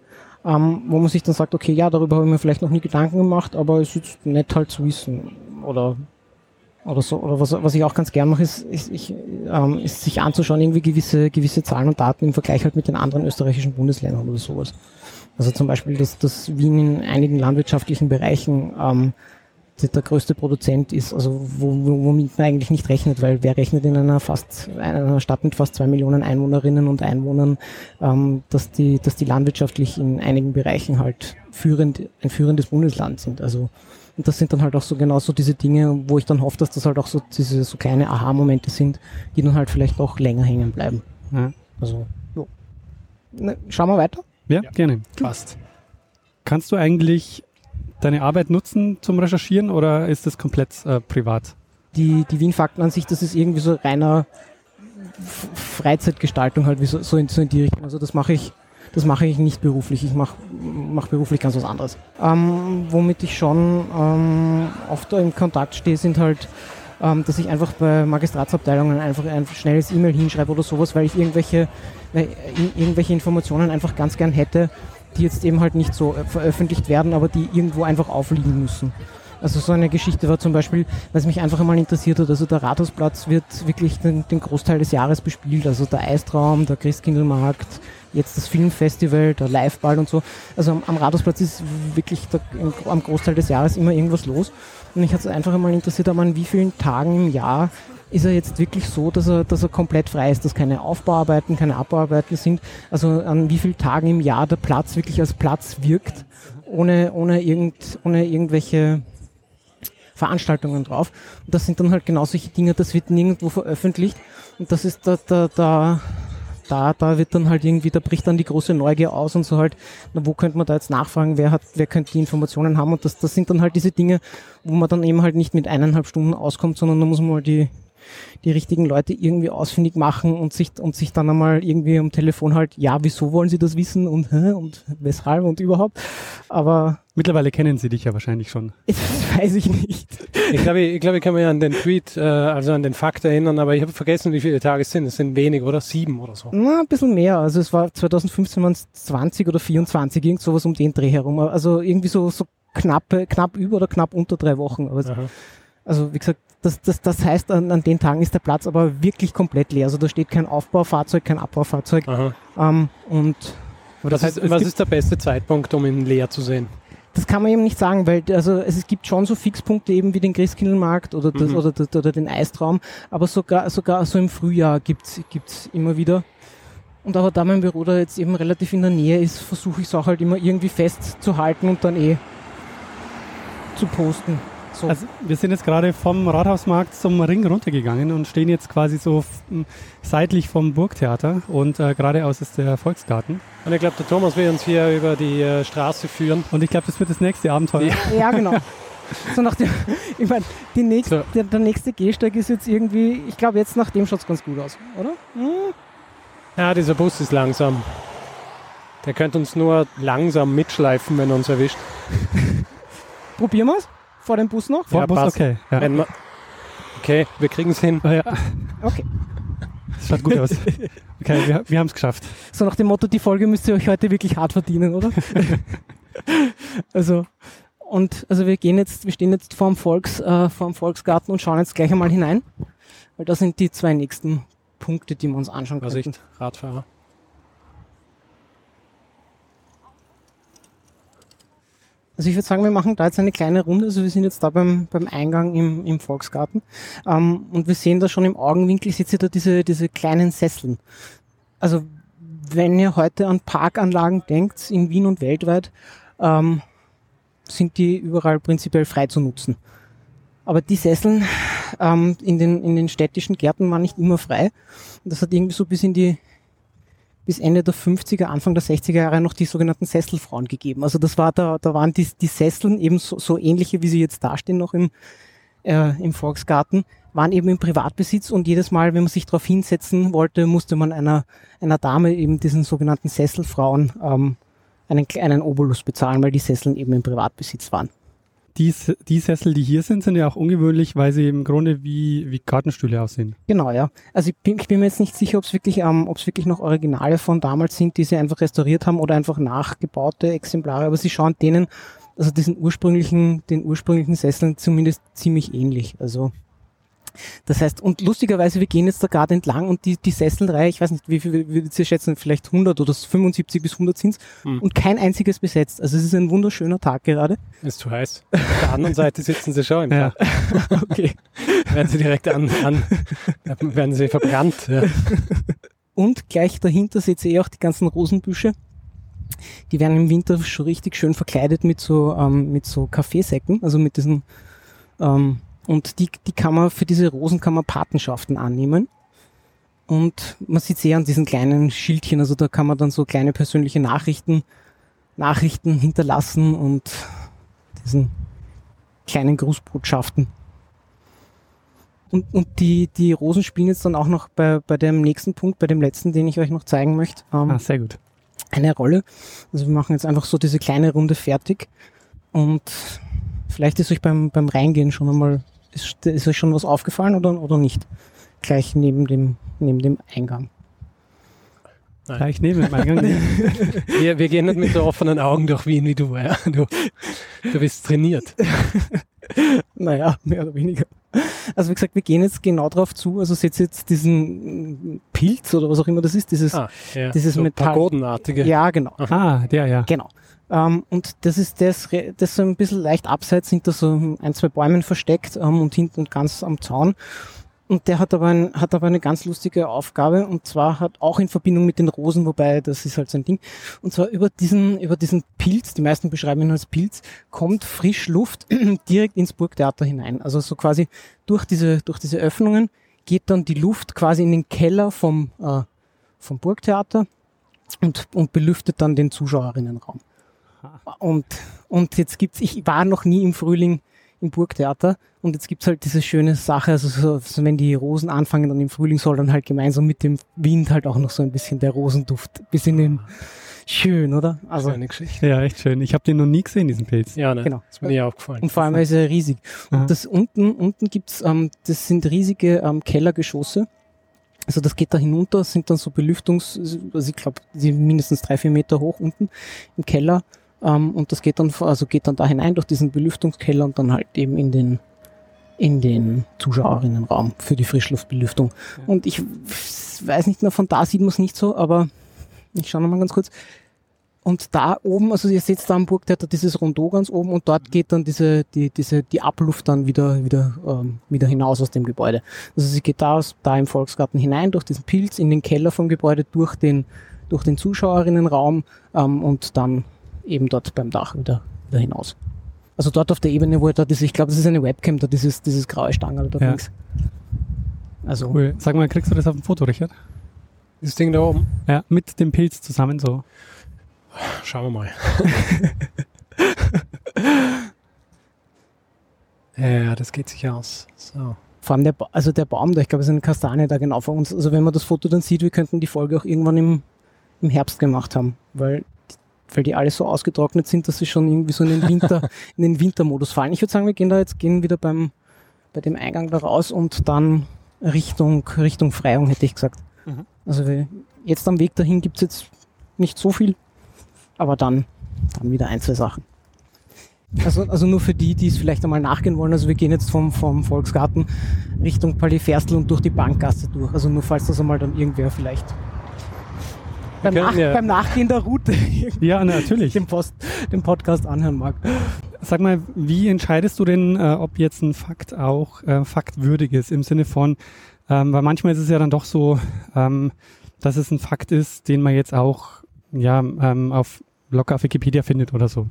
Ähm, wo man sich dann sagt, okay, ja, darüber habe ich mir vielleicht noch nie Gedanken gemacht, aber es ist nett halt zu wissen. Oder oder so, oder was, was ich auch ganz gern mache, ist, ist, ich, ähm, ist sich anzuschauen, irgendwie gewisse, gewisse Zahlen und Daten im Vergleich halt mit den anderen österreichischen Bundesländern oder sowas. Also zum Beispiel, dass, dass Wien in einigen landwirtschaftlichen Bereichen ähm, der größte Produzent ist, also wo, womit man eigentlich nicht rechnet, weil wer rechnet in einer fast einer Stadt mit fast zwei Millionen Einwohnerinnen und Einwohnern, ähm, dass die, dass die landwirtschaftlich in einigen Bereichen halt führend, ein führendes Bundesland sind. Also und das sind dann halt auch so genauso diese Dinge, wo ich dann hoffe, dass das halt auch so diese so kleine Aha-Momente sind, die dann halt vielleicht auch länger hängen bleiben. Ja. Also, jo. Ne, schauen wir weiter. Ja, ja. gerne. Passt. Kannst du eigentlich deine Arbeit nutzen zum Recherchieren oder ist das komplett äh, privat? Die, die Wien-Fakten an sich, das ist irgendwie so reiner Freizeitgestaltung halt, wie so, so, in, so in die Richtung. Also das mache ich das mache ich nicht beruflich. Ich mache mach beruflich ganz was anderes. Ähm, womit ich schon ähm, oft im Kontakt stehe, sind halt, ähm, dass ich einfach bei Magistratsabteilungen einfach ein schnelles E-Mail hinschreibe oder sowas, weil ich irgendwelche, weil irgendwelche Informationen einfach ganz gern hätte, die jetzt eben halt nicht so äh, veröffentlicht werden, aber die irgendwo einfach aufliegen müssen. Also so eine Geschichte war zum Beispiel, was mich einfach einmal interessiert hat, also der Rathausplatz wird wirklich den, den Großteil des Jahres bespielt, also der Eistraum, der Christkindlmarkt, jetzt das Filmfestival, der Liveball und so. Also am, am Rathausplatz ist wirklich der, im, am Großteil des Jahres immer irgendwas los. Und mich hat es einfach einmal interessiert, an wie vielen Tagen im Jahr ist er jetzt wirklich so, dass er, dass er komplett frei ist, dass keine Aufbauarbeiten, keine Abbauarbeiten sind. Also an wie vielen Tagen im Jahr der Platz wirklich als Platz wirkt, ohne, ohne, irgend, ohne irgendwelche Veranstaltungen drauf. Und das sind dann halt genau solche Dinge, das wird nirgendwo veröffentlicht. Und das ist da, da, da, da, da wird dann halt irgendwie, da bricht dann die große Neugier aus und so halt, na, wo könnte man da jetzt nachfragen, wer hat, wer könnte die Informationen haben und das, das sind dann halt diese Dinge, wo man dann eben halt nicht mit eineinhalb Stunden auskommt, sondern da muss man mal die, die richtigen Leute irgendwie ausfindig machen und sich, und sich dann einmal irgendwie am Telefon halt, ja, wieso wollen sie das wissen und, und weshalb und überhaupt. Aber. Mittlerweile kennen sie dich ja wahrscheinlich schon. Das weiß ich nicht. Ich glaube, ich, glaube, ich kann mich an den Tweet, äh, also an den Fakt erinnern, aber ich habe vergessen, wie viele Tage es sind. Es sind wenig, oder? Sieben oder so. Na, ein bisschen mehr. Also es war 2015 waren es 20 oder 24, irgend sowas um den Dreh herum. Also irgendwie so, so knappe, knapp über oder knapp unter drei Wochen. Aber also wie gesagt, das, das, das heißt, an, an den Tagen ist der Platz aber wirklich komplett leer. Also da steht kein Aufbaufahrzeug, kein Abbaufahrzeug. Ähm, und das heißt, was ist der beste Zeitpunkt, um ihn leer zu sehen? Das kann man eben nicht sagen, weil also es gibt schon so Fixpunkte eben wie den Christkindlmarkt oder, das, mhm. oder, oder, oder den Eistraum, aber sogar sogar so im Frühjahr gibt's gibt's immer wieder. Und aber da mein Büro da jetzt eben relativ in der Nähe ist, versuche ich es auch halt immer irgendwie festzuhalten und dann eh zu posten. So. Also wir sind jetzt gerade vom Rathausmarkt zum Ring runtergegangen und stehen jetzt quasi so seitlich vom Burgtheater und äh, geradeaus ist der Volksgarten. Und ich glaube, der Thomas will uns hier über die äh, Straße führen. Und ich glaube, das wird das nächste Abenteuer. Ja, genau. So nach dem, ich meine, nächste, so. der, der, nächste Gehsteig ist jetzt irgendwie, ich glaube, jetzt nach dem schaut es ganz gut aus, oder? Hm? Ja, dieser Bus ist langsam. Der könnte uns nur langsam mitschleifen, wenn er uns erwischt. Probieren wir es? Vor dem Bus noch? Vor ja, dem Bus, passt. okay. Ja. Wir, okay, wir kriegen es hin. Ja. Okay. Das schaut gut aus. Okay, wir, wir haben es geschafft. So nach dem Motto, die Folge müsst ihr euch heute wirklich hart verdienen, oder? also, und also wir gehen jetzt, wir stehen jetzt vorm Volks, äh, vorm Volksgarten und schauen jetzt gleich einmal hinein. Weil das sind die zwei nächsten Punkte, die wir uns anschauen können. Radfahrer. Also ich würde sagen, wir machen da jetzt eine kleine Runde. Also wir sind jetzt da beim, beim Eingang im, im Volksgarten. Ähm, und wir sehen da schon im Augenwinkel, seht ihr da diese, diese kleinen Sesseln. Also wenn ihr heute an Parkanlagen denkt, in Wien und weltweit, ähm, sind die überall prinzipiell frei zu nutzen. Aber die Sesseln ähm, in, den, in den städtischen Gärten waren nicht immer frei. Das hat irgendwie so bis in die bis Ende der 50er, Anfang der 60er Jahre noch die sogenannten Sesselfrauen gegeben. Also das war da, da waren die, die Sesseln eben so, so ähnliche, wie sie jetzt dastehen noch im, äh, im Volksgarten, waren eben im Privatbesitz und jedes Mal, wenn man sich darauf hinsetzen wollte, musste man einer, einer Dame eben diesen sogenannten Sesselfrauen ähm, einen, einen Obolus bezahlen, weil die Sesseln eben im Privatbesitz waren die, die Sessel, die hier sind, sind ja auch ungewöhnlich, weil sie im Grunde wie, wie Kartenstühle aussehen. Genau, ja. Also ich bin, ich bin mir jetzt nicht sicher, ob es wirklich, ähm, wirklich noch Originale von damals sind, die sie einfach restauriert haben oder einfach nachgebaute Exemplare, aber sie schauen denen, also diesen ursprünglichen, den ursprünglichen Sesseln zumindest ziemlich ähnlich. Also das heißt, und lustigerweise, wir gehen jetzt da gerade entlang und die, die Sesselreihe, ich weiß nicht, wie viel würdet ihr schätzen, vielleicht 100 oder 75 bis 100 sind hm. und kein einziges besetzt. Also es ist ein wunderschöner Tag gerade. Ist zu heiß. Auf der anderen Seite sitzen sie schon im ja. okay. werden sie direkt an, an werden sie verbrannt. Ja. Und gleich dahinter seht ihr eh auch die ganzen Rosenbüsche. Die werden im Winter schon richtig schön verkleidet mit so, ähm, mit so Kaffeesäcken, also mit diesen ähm, und die, die kann man, für diese Rosen kann man Patenschaften annehmen. Und man sieht sehr an diesen kleinen Schildchen, also da kann man dann so kleine persönliche Nachrichten, Nachrichten hinterlassen und diesen kleinen Grußbotschaften. Und, und die, die Rosen spielen jetzt dann auch noch bei, bei dem nächsten Punkt, bei dem letzten, den ich euch noch zeigen möchte. Ähm, ah, sehr gut. Eine Rolle. Also wir machen jetzt einfach so diese kleine Runde fertig. Und vielleicht ist euch beim, beim Reingehen schon einmal ist, ist euch schon was aufgefallen oder, oder nicht? Gleich neben dem, neben dem Eingang. Nein. Gleich neben dem Eingang. wir, wir gehen nicht mit so offenen Augen durch Wien wie du. Ja. Du, du bist trainiert. naja, mehr oder weniger. Also wie gesagt, wir gehen jetzt genau drauf zu. Also setzt jetzt diesen Pilz oder was auch immer das ist, dieses, ah, ja. dieses so Metall. Pagodenartige. Ja, genau. Ah, der, ja. Genau. Ähm, und das ist das, das so ein bisschen leicht abseits, da so ein, zwei Bäumen versteckt ähm, und hinten ganz am Zaun. Und der hat aber, ein, hat aber eine ganz lustige Aufgabe und zwar hat auch in Verbindung mit den Rosen, wobei das ist halt sein Ding. Und zwar über diesen, über diesen Pilz, die meisten beschreiben ihn als Pilz, kommt frisch Luft direkt ins Burgtheater hinein. Also so quasi durch diese, durch diese Öffnungen geht dann die Luft quasi in den Keller vom, äh, vom Burgtheater und, und belüftet dann den Zuschauerinnenraum. Und, und jetzt gibt's, ich war noch nie im Frühling im Burgtheater und jetzt gibt's halt diese schöne Sache, also so, so, wenn die Rosen anfangen, dann im Frühling soll dann halt gemeinsam mit dem Wind halt auch noch so ein bisschen der Rosenduft bis in den Schön, oder? Also Schöne Geschichte. Ja, echt schön. Ich habe den noch nie gesehen, diesen Pilz. Ja, ne? genau. ist mir nie aufgefallen. Und vor allem ist er riesig. Aha. Und das unten, unten gibt's, ähm, das sind riesige ähm, Kellergeschosse. Also das geht da hinunter, sind dann so Belüftungs, also ich glaube, die mindestens drei, vier Meter hoch unten im Keller. Ähm, und das geht dann, also geht dann da hinein durch diesen Belüftungskeller und dann halt eben in den, in den Zuschauerinnenraum für die Frischluftbelüftung. Ja. Und ich weiß nicht mehr, von da sieht man es nicht so, aber ich schaue nochmal ganz kurz. Und da oben, also ihr seht da am Burgtheater dieses Rondeau ganz oben und dort geht dann diese, die, diese, die Abluft dann wieder, wieder, ähm, wieder hinaus aus dem Gebäude. Also sie geht da, aus, da im Volksgarten hinein, durch diesen Pilz, in den Keller vom Gebäude, durch den, durch den Zuschauerinnenraum ähm, und dann eben dort beim Dach wieder, wieder hinaus. Also dort auf der Ebene, wo er dort ist, ich glaube, das ist eine Webcam, da dieses, dieses graue Stange da ja. links. Also. Cool. Sag mal, kriegst du das auf dem Foto, Richard? Dieses Ding da oben? Ja, mit dem Pilz zusammen so. Schauen wir mal. ja, das geht sich aus. So. Vor allem der, ba also der Baum da, ich glaube, es ist eine Kastanie da genau vor uns. Also wenn man das Foto dann sieht, wir könnten die Folge auch irgendwann im, im Herbst gemacht haben, weil weil die alle so ausgetrocknet sind, dass sie schon irgendwie so in den Winter, in den Wintermodus fallen. Ich würde sagen, wir gehen da jetzt, gehen wieder beim, bei dem Eingang da raus und dann Richtung, Richtung Freiung, hätte ich gesagt. Mhm. Also jetzt am Weg dahin gibt's jetzt nicht so viel, aber dann, dann wieder ein, zwei Sachen. Also, also nur für die, die es vielleicht einmal nachgehen wollen. Also wir gehen jetzt vom, vom Volksgarten Richtung Palais und durch die Bankgasse durch. Also nur falls das einmal dann irgendwer vielleicht beim, Nach ja. beim Nachgehen der Route ja, natürlich. Den, Post, den Podcast anhören mag. Sag mal, wie entscheidest du denn, äh, ob jetzt ein Fakt auch äh, faktwürdig ist, im Sinne von, ähm, weil manchmal ist es ja dann doch so, ähm, dass es ein Fakt ist, den man jetzt auch ja, ähm, auf locker auf Wikipedia findet oder so.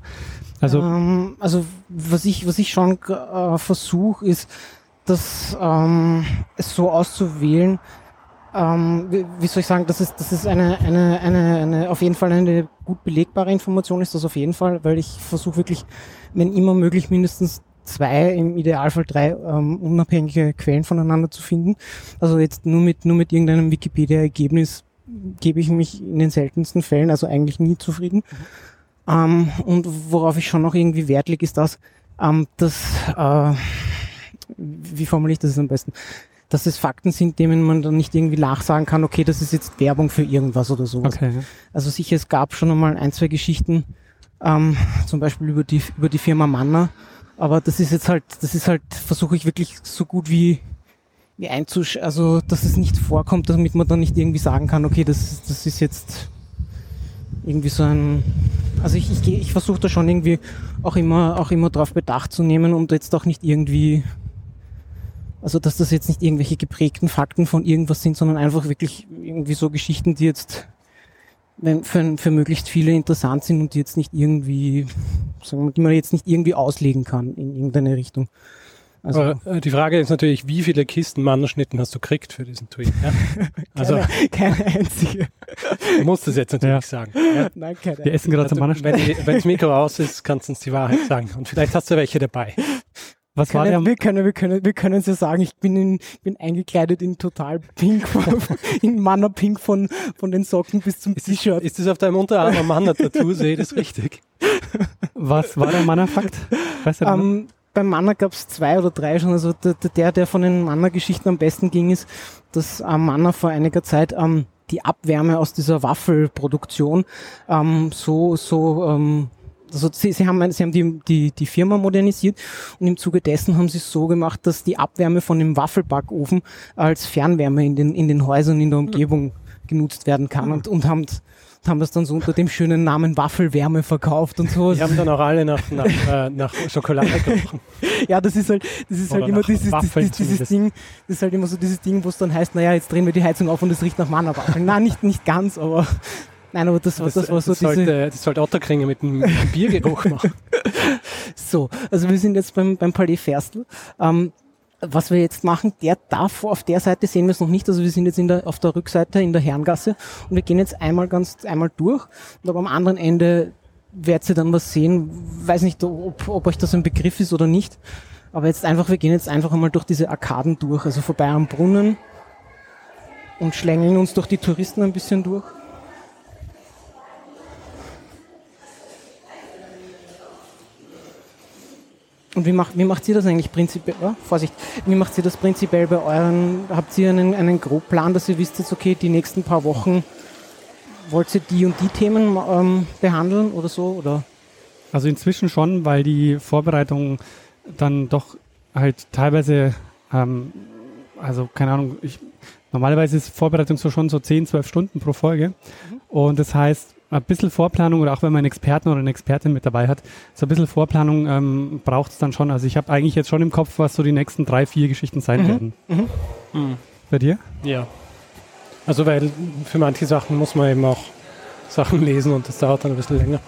Also, ähm, also was ich, was ich schon äh, versuche, ist, das ähm, es so auszuwählen, ähm, wie, wie, soll ich sagen, das ist, das ist eine, eine, eine, eine, auf jeden Fall eine gut belegbare Information ist das auf jeden Fall, weil ich versuche wirklich, wenn immer möglich, mindestens zwei, im Idealfall drei ähm, unabhängige Quellen voneinander zu finden. Also jetzt nur mit, nur mit irgendeinem Wikipedia-Ergebnis gebe ich mich in den seltensten Fällen, also eigentlich nie zufrieden. Mhm. Ähm, und worauf ich schon noch irgendwie Wert lege, ist das, ähm, dass, äh, wie formuliere ich das am besten? Dass es Fakten sind, denen man dann nicht irgendwie nachsagen kann, okay, das ist jetzt Werbung für irgendwas oder sowas. Okay. Also sicher, es gab schon einmal ein, zwei Geschichten, ähm, zum Beispiel über die, über die Firma Manner, aber das ist jetzt halt, das ist halt, versuche ich wirklich so gut wie, wie einzusch, also, dass es nicht vorkommt, damit man dann nicht irgendwie sagen kann, okay, das, das ist jetzt irgendwie so ein, also ich, ich, ich versuche da schon irgendwie auch immer, auch immer drauf Bedacht zu nehmen und jetzt auch nicht irgendwie also, dass das jetzt nicht irgendwelche geprägten Fakten von irgendwas sind, sondern einfach wirklich irgendwie so Geschichten, die jetzt für, für möglichst viele interessant sind und die jetzt nicht irgendwie, sagen wir, die man jetzt nicht irgendwie auslegen kann in irgendeine Richtung. Also, äh, die Frage ist natürlich, wie viele Kisten Mannerschnitten hast du gekriegt für diesen Tweet? Ja? Also keine, keine einzige. Du musst es jetzt natürlich ja. sagen. Ja? Nein, keine Wir essen gerade also, zum Mannerschnitten. Wenn das Mikro aus ist, kannst du uns die Wahrheit sagen. Und vielleicht hast du welche dabei. Was können, war der? Wir können, wir können, wir können es ja sagen, ich bin in, bin eingekleidet in total pink, in Manner Pink von, von den Socken bis zum T-Shirt. Ist das auf deinem Unterarm ein Manner-Tattoo? Sehe ich das richtig? Was war der Manner-Fakt? Um, beim Manner gab es zwei oder drei schon. Also der, der, der von den Manner-Geschichten am besten ging, ist, dass ähm, Manner vor einiger Zeit ähm, die Abwärme aus dieser Waffelproduktion ähm, so, so ähm, also sie, sie haben, sie haben die, die, die Firma modernisiert und im Zuge dessen haben sie es so gemacht, dass die Abwärme von dem Waffelbackofen als Fernwärme in den, in den Häusern in der Umgebung genutzt werden kann und, und haben haben das dann so unter dem schönen Namen Waffelwärme verkauft und so. Die haben dann auch alle nach, nach, äh, nach Schokolade gerochen. ja, das ist halt, das ist halt immer dieses, dieses, dieses Ding, das ist halt immer so dieses Ding, wo es dann heißt, naja, jetzt drehen wir die Heizung auf und es riecht nach Mannerwaffeln. Nein, nicht, nicht ganz, aber Nein, aber das, das, das war so das diese... Sollte, das sollte Otterkringer mit einem Biergeruch machen. so, also wir sind jetzt beim, beim Palais Ferstl. Ähm, was wir jetzt machen, der darf auf der Seite sehen wir es noch nicht. Also wir sind jetzt in der, auf der Rückseite in der Herrengasse und wir gehen jetzt einmal ganz einmal durch und aber am anderen Ende werdet ihr dann was sehen. Weiß nicht, ob, ob euch das ein Begriff ist oder nicht. Aber jetzt einfach, wir gehen jetzt einfach einmal durch diese Arkaden durch, also vorbei am Brunnen und schlängeln uns durch die Touristen ein bisschen durch. Und wie macht, wie macht ihr das eigentlich prinzipiell? Oh, Vorsicht, wie macht ihr das prinzipiell bei euren? Habt ihr einen, einen Grobplan, dass ihr wisst jetzt, okay, die nächsten paar Wochen wollt ihr die und die Themen ähm, behandeln oder so? Oder? Also inzwischen schon, weil die Vorbereitung dann doch halt teilweise, ähm, also keine Ahnung, ich, normalerweise ist Vorbereitung so schon so 10, 12 Stunden pro Folge. Mhm. Und das heißt, ein bisschen Vorplanung oder auch wenn man einen Experten oder eine Expertin mit dabei hat, so ein bisschen Vorplanung ähm, braucht es dann schon. Also ich habe eigentlich jetzt schon im Kopf, was so die nächsten drei, vier Geschichten sein mhm. werden. Mhm. Mhm. Bei dir? Ja. Also weil für manche Sachen muss man eben auch Sachen lesen und das dauert dann ein bisschen länger.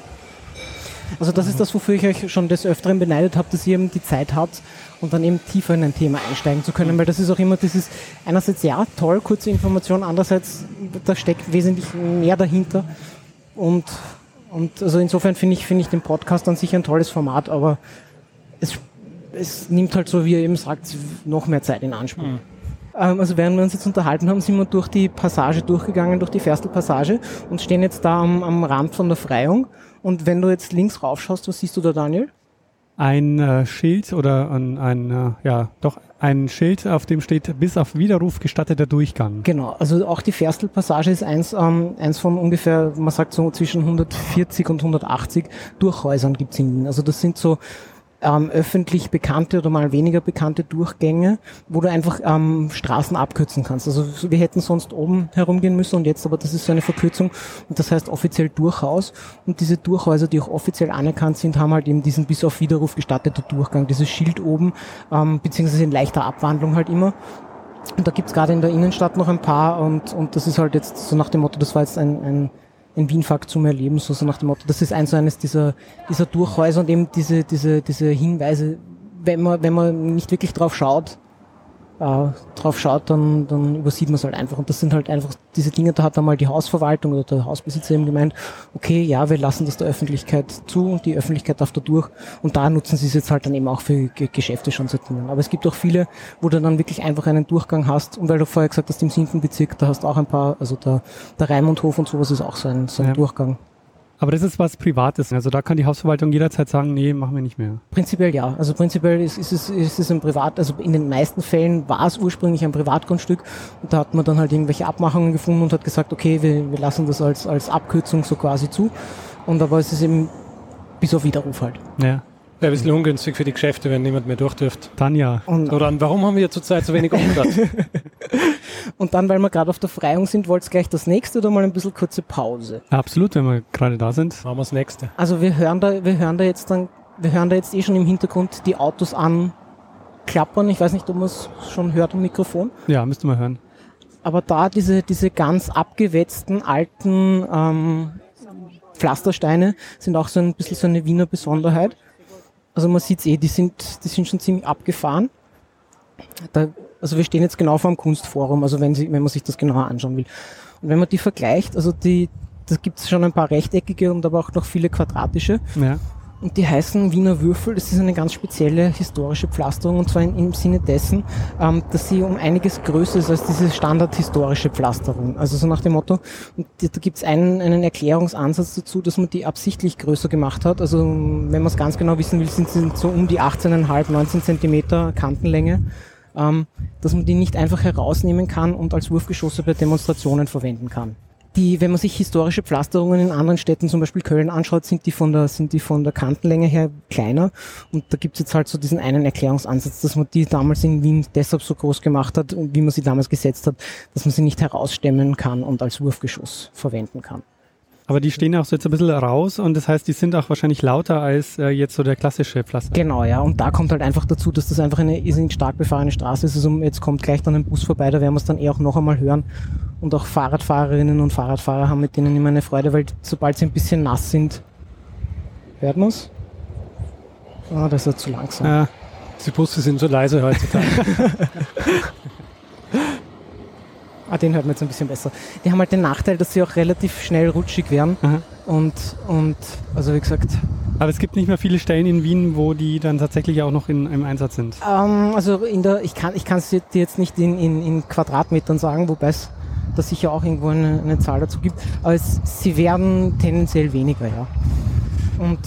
Also das ist das, wofür ich euch schon des Öfteren beneidet habe, dass ihr eben die Zeit habt und dann eben tiefer in ein Thema einsteigen zu können, weil das ist auch immer dieses, einerseits ja, toll, kurze Information, andererseits, da steckt wesentlich mehr dahinter und, und also insofern finde ich, finde ich den Podcast an sich ein tolles Format, aber es, es nimmt halt so, wie ihr eben sagt, noch mehr Zeit in Anspruch. Mhm. Also während wir uns jetzt unterhalten haben, sind wir durch die Passage durchgegangen, durch die Ferstel-Passage und stehen jetzt da am, am Rand von der Freiung. Und wenn du jetzt links raufschaust, was siehst du da, Daniel? ein äh, Schild oder ein, ein äh, ja doch ein Schild, auf dem steht bis auf Widerruf gestatteter Durchgang. Genau, also auch die Ferstel-Passage ist eins, ähm, eins von ungefähr, man sagt so zwischen 140 und 180 Durchhäusern gibt's in Wien. Also das sind so ähm, öffentlich bekannte oder mal weniger bekannte Durchgänge, wo du einfach ähm, Straßen abkürzen kannst. Also wir hätten sonst oben herumgehen müssen und jetzt aber das ist so eine Verkürzung und das heißt offiziell Durchhaus und diese Durchhäuser, die auch offiziell anerkannt sind, haben halt eben diesen bis auf Widerruf gestarteter Durchgang, dieses Schild oben, ähm, beziehungsweise in leichter Abwandlung halt immer. Und da gibt's gerade in der Innenstadt noch ein paar und, und das ist halt jetzt so nach dem Motto, das war jetzt ein, ein ein Wienfakt zum Erleben, so, so nach dem Motto. Das ist eins so eines dieser, dieser Durchhäuser und eben diese, diese, diese Hinweise, wenn man, wenn man nicht wirklich drauf schaut, äh, drauf schaut, dann, dann übersieht man es halt einfach. Und das sind halt einfach diese Dinge, da hat einmal die Hausverwaltung oder der Hausbesitzer eben gemeint, okay, ja, wir lassen das der Öffentlichkeit zu und die Öffentlichkeit darf da durch. Und da nutzen sie es jetzt halt dann eben auch für G Geschäfte schon seit Jahren. Aber es gibt auch viele, wo du dann wirklich einfach einen Durchgang hast. Und weil du vorher gesagt hast, im siebten Bezirk, da hast du auch ein paar, also der, der Raimundhof und sowas ist auch so ein, so ein ja. Durchgang. Aber das ist was Privates. Also da kann die Hausverwaltung jederzeit sagen, nee, machen wir nicht mehr. Prinzipiell ja. Also prinzipiell ist, ist, es, ist es ein Privat, also in den meisten Fällen war es ursprünglich ein Privatgrundstück und da hat man dann halt irgendwelche Abmachungen gefunden und hat gesagt, okay, wir, wir lassen das als, als Abkürzung so quasi zu. Und aber es ist eben bis auf Widerruf halt. Ja. Wäre ein bisschen ungünstig für die Geschäfte, wenn niemand mehr durchdürft. Dann ja. Und dann, warum haben wir zurzeit so wenig Umsatz? Und dann, weil wir gerade auf der Freiung sind, wollt ihr gleich das nächste oder mal ein bisschen kurze Pause? Absolut, wenn wir gerade da sind. Machen wir das nächste. Also wir hören da, wir hören da jetzt dann, wir hören da jetzt eh schon im Hintergrund die Autos anklappern. Ich weiß nicht, ob man es schon hört am Mikrofon. Ja, müsste man hören. Aber da diese, diese ganz abgewetzten alten ähm, Pflastersteine sind auch so ein bisschen so eine Wiener Besonderheit. Also man sieht eh, die sind, die sind schon ziemlich abgefahren. Da, also wir stehen jetzt genau vor dem Kunstforum, also wenn, Sie, wenn man sich das genauer anschauen will. Und wenn man die vergleicht, also die, da gibt es schon ein paar rechteckige und aber auch noch viele quadratische. Ja. Und die heißen Wiener Würfel. Das ist eine ganz spezielle historische Pflasterung und zwar in, im Sinne dessen, ähm, dass sie um einiges größer ist als diese standardhistorische Pflasterung. Also so nach dem Motto, und da gibt es einen, einen Erklärungsansatz dazu, dass man die absichtlich größer gemacht hat. Also wenn man es ganz genau wissen will, sind sie so um die 18,5, 19 Zentimeter Kantenlänge. Ähm, dass man die nicht einfach herausnehmen kann und als Wurfgeschosse bei Demonstrationen verwenden kann die, wenn man sich historische Pflasterungen in anderen Städten, zum Beispiel Köln anschaut, sind die von der, sind die von der Kantenlänge her kleiner. Und da gibt's jetzt halt so diesen einen Erklärungsansatz, dass man die damals in Wien deshalb so groß gemacht hat und wie man sie damals gesetzt hat, dass man sie nicht herausstemmen kann und als Wurfgeschoss verwenden kann. Aber die stehen auch so jetzt ein bisschen raus und das heißt, die sind auch wahrscheinlich lauter als äh, jetzt so der klassische Pflaster. Genau, ja. Und da kommt halt einfach dazu, dass das einfach eine irrsinnig stark befahrene Straße ist. Also jetzt kommt gleich dann ein Bus vorbei, da werden wir es dann eh auch noch einmal hören. Und auch Fahrradfahrerinnen und Fahrradfahrer haben mit denen immer eine Freude, weil sobald sie ein bisschen nass sind, hört man es? Ah, das ist ja zu langsam. Ja, die Busse sind so leise heutzutage. Ah, den hört man jetzt ein bisschen besser. Die haben halt den Nachteil, dass sie auch relativ schnell rutschig werden. Aha. Und, und, also wie gesagt. Aber es gibt nicht mehr viele Stellen in Wien, wo die dann tatsächlich auch noch in, im Einsatz sind. Ähm, also in der, ich kann, ich kann es dir jetzt nicht in, in, in Quadratmetern sagen, wobei es da sicher auch irgendwo eine, eine Zahl dazu gibt. Aber es, sie werden tendenziell weniger, ja. Und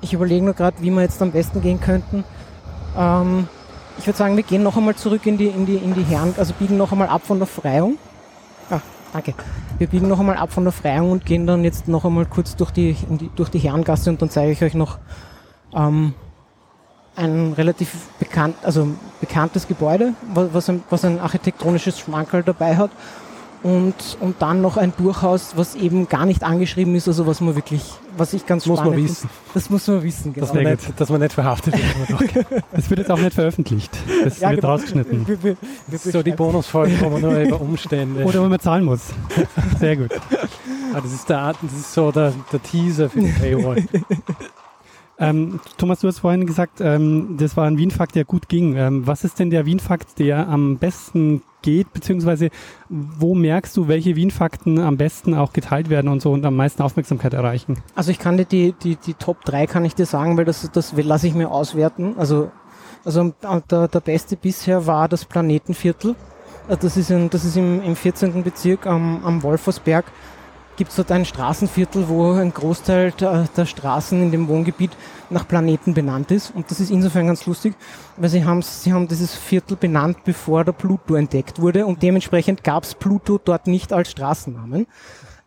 ich überlege nur gerade, wie wir jetzt am besten gehen könnten. Ähm, ich würde sagen, wir gehen noch einmal zurück in die, in die, in die Herren, also biegen noch einmal ab von der Freiung. Ah, danke. Wir biegen noch einmal ab von der Freiung und gehen dann jetzt noch einmal kurz durch die, die durch die Herrengasse und dann zeige ich euch noch ähm, ein relativ bekannt, also bekanntes Gebäude, was ein, was ein architektonisches Schmankerl dabei hat und, und dann noch ein Durchhaus, was eben gar nicht angeschrieben ist, also was man wirklich, was ich ganz muss spannend man wissen. Das muss man wissen, genau. Dass man, nicht, dass man nicht verhaftet wird. das wird jetzt auch nicht veröffentlicht. Das ja, wird genau. rausgeschnitten. Wir, wir, wir so die Bonusfolgen kommen nur über Umstände. Oder wenn man zahlen muss. Sehr gut. Ah, das, ist der, das ist so der, der Teaser für die Paywall. Ähm, Thomas, du hast vorhin gesagt, ähm, das war ein Wien-Fakt, der gut ging. Ähm, was ist denn der Wien-Fakt, der am besten geht, beziehungsweise wo merkst du, welche Wien-Fakten am besten auch geteilt werden und so und am meisten Aufmerksamkeit erreichen? Also ich kann dir die, die, die Top 3 kann ich dir sagen, weil das, das lasse ich mir auswerten. Also, also der, der beste bisher war das Planetenviertel. Also das ist, in, das ist im, im 14. Bezirk am, am Wolfersberg gibt es dort ein Straßenviertel, wo ein Großteil der, der, Straßen in dem Wohngebiet nach Planeten benannt ist. Und das ist insofern ganz lustig, weil sie, sie haben dieses Viertel benannt, bevor der Pluto entdeckt wurde. Und dementsprechend gab es Pluto dort nicht als Straßennamen.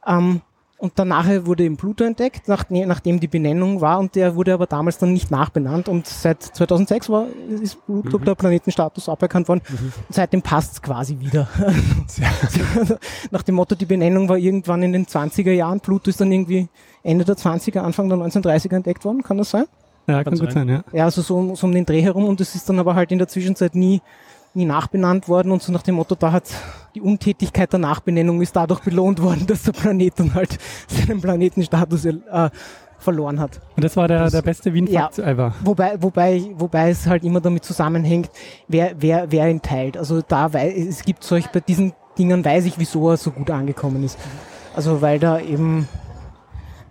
Ähm, und danach wurde eben Pluto entdeckt, nach, nachdem die Benennung war und der wurde aber damals dann nicht nachbenannt und seit 2006 war, ist Pluto mhm. der Planetenstatus aberkannt worden mhm. und seitdem passt's quasi wieder. nach dem Motto, die Benennung war irgendwann in den 20er Jahren, Pluto ist dann irgendwie Ende der 20er, Anfang der 1930er entdeckt worden, kann das sein? Ja, kann, kann gut sein, ja. Ja, also so, so um den Dreh herum und es ist dann aber halt in der Zwischenzeit nie nie nachbenannt worden und so nach dem Motto, da hat die Untätigkeit der Nachbenennung ist dadurch belohnt worden, dass der Planet dann halt seinen Planetenstatus äh, verloren hat. Und das war der, das, der beste Wien-Fakt ja, ever. Wobei, wobei, wobei es halt immer damit zusammenhängt, wer, wer, wer ihn teilt. Also da, weil es gibt solch, bei diesen Dingen weiß ich, wieso er so gut angekommen ist. Also weil da eben,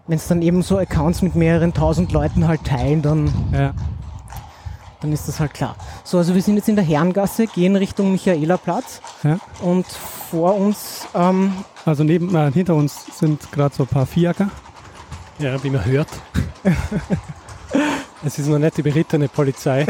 wenn es dann eben so Accounts mit mehreren tausend Leuten halt teilen, dann ja dann ist das halt klar. So, also wir sind jetzt in der Herrengasse, gehen Richtung Michaelerplatz ja. und vor uns... Ähm, also neben, äh, hinter uns sind gerade so ein paar Fiaker. Ja, wie man hört. Es ist noch nicht die berittene Polizei.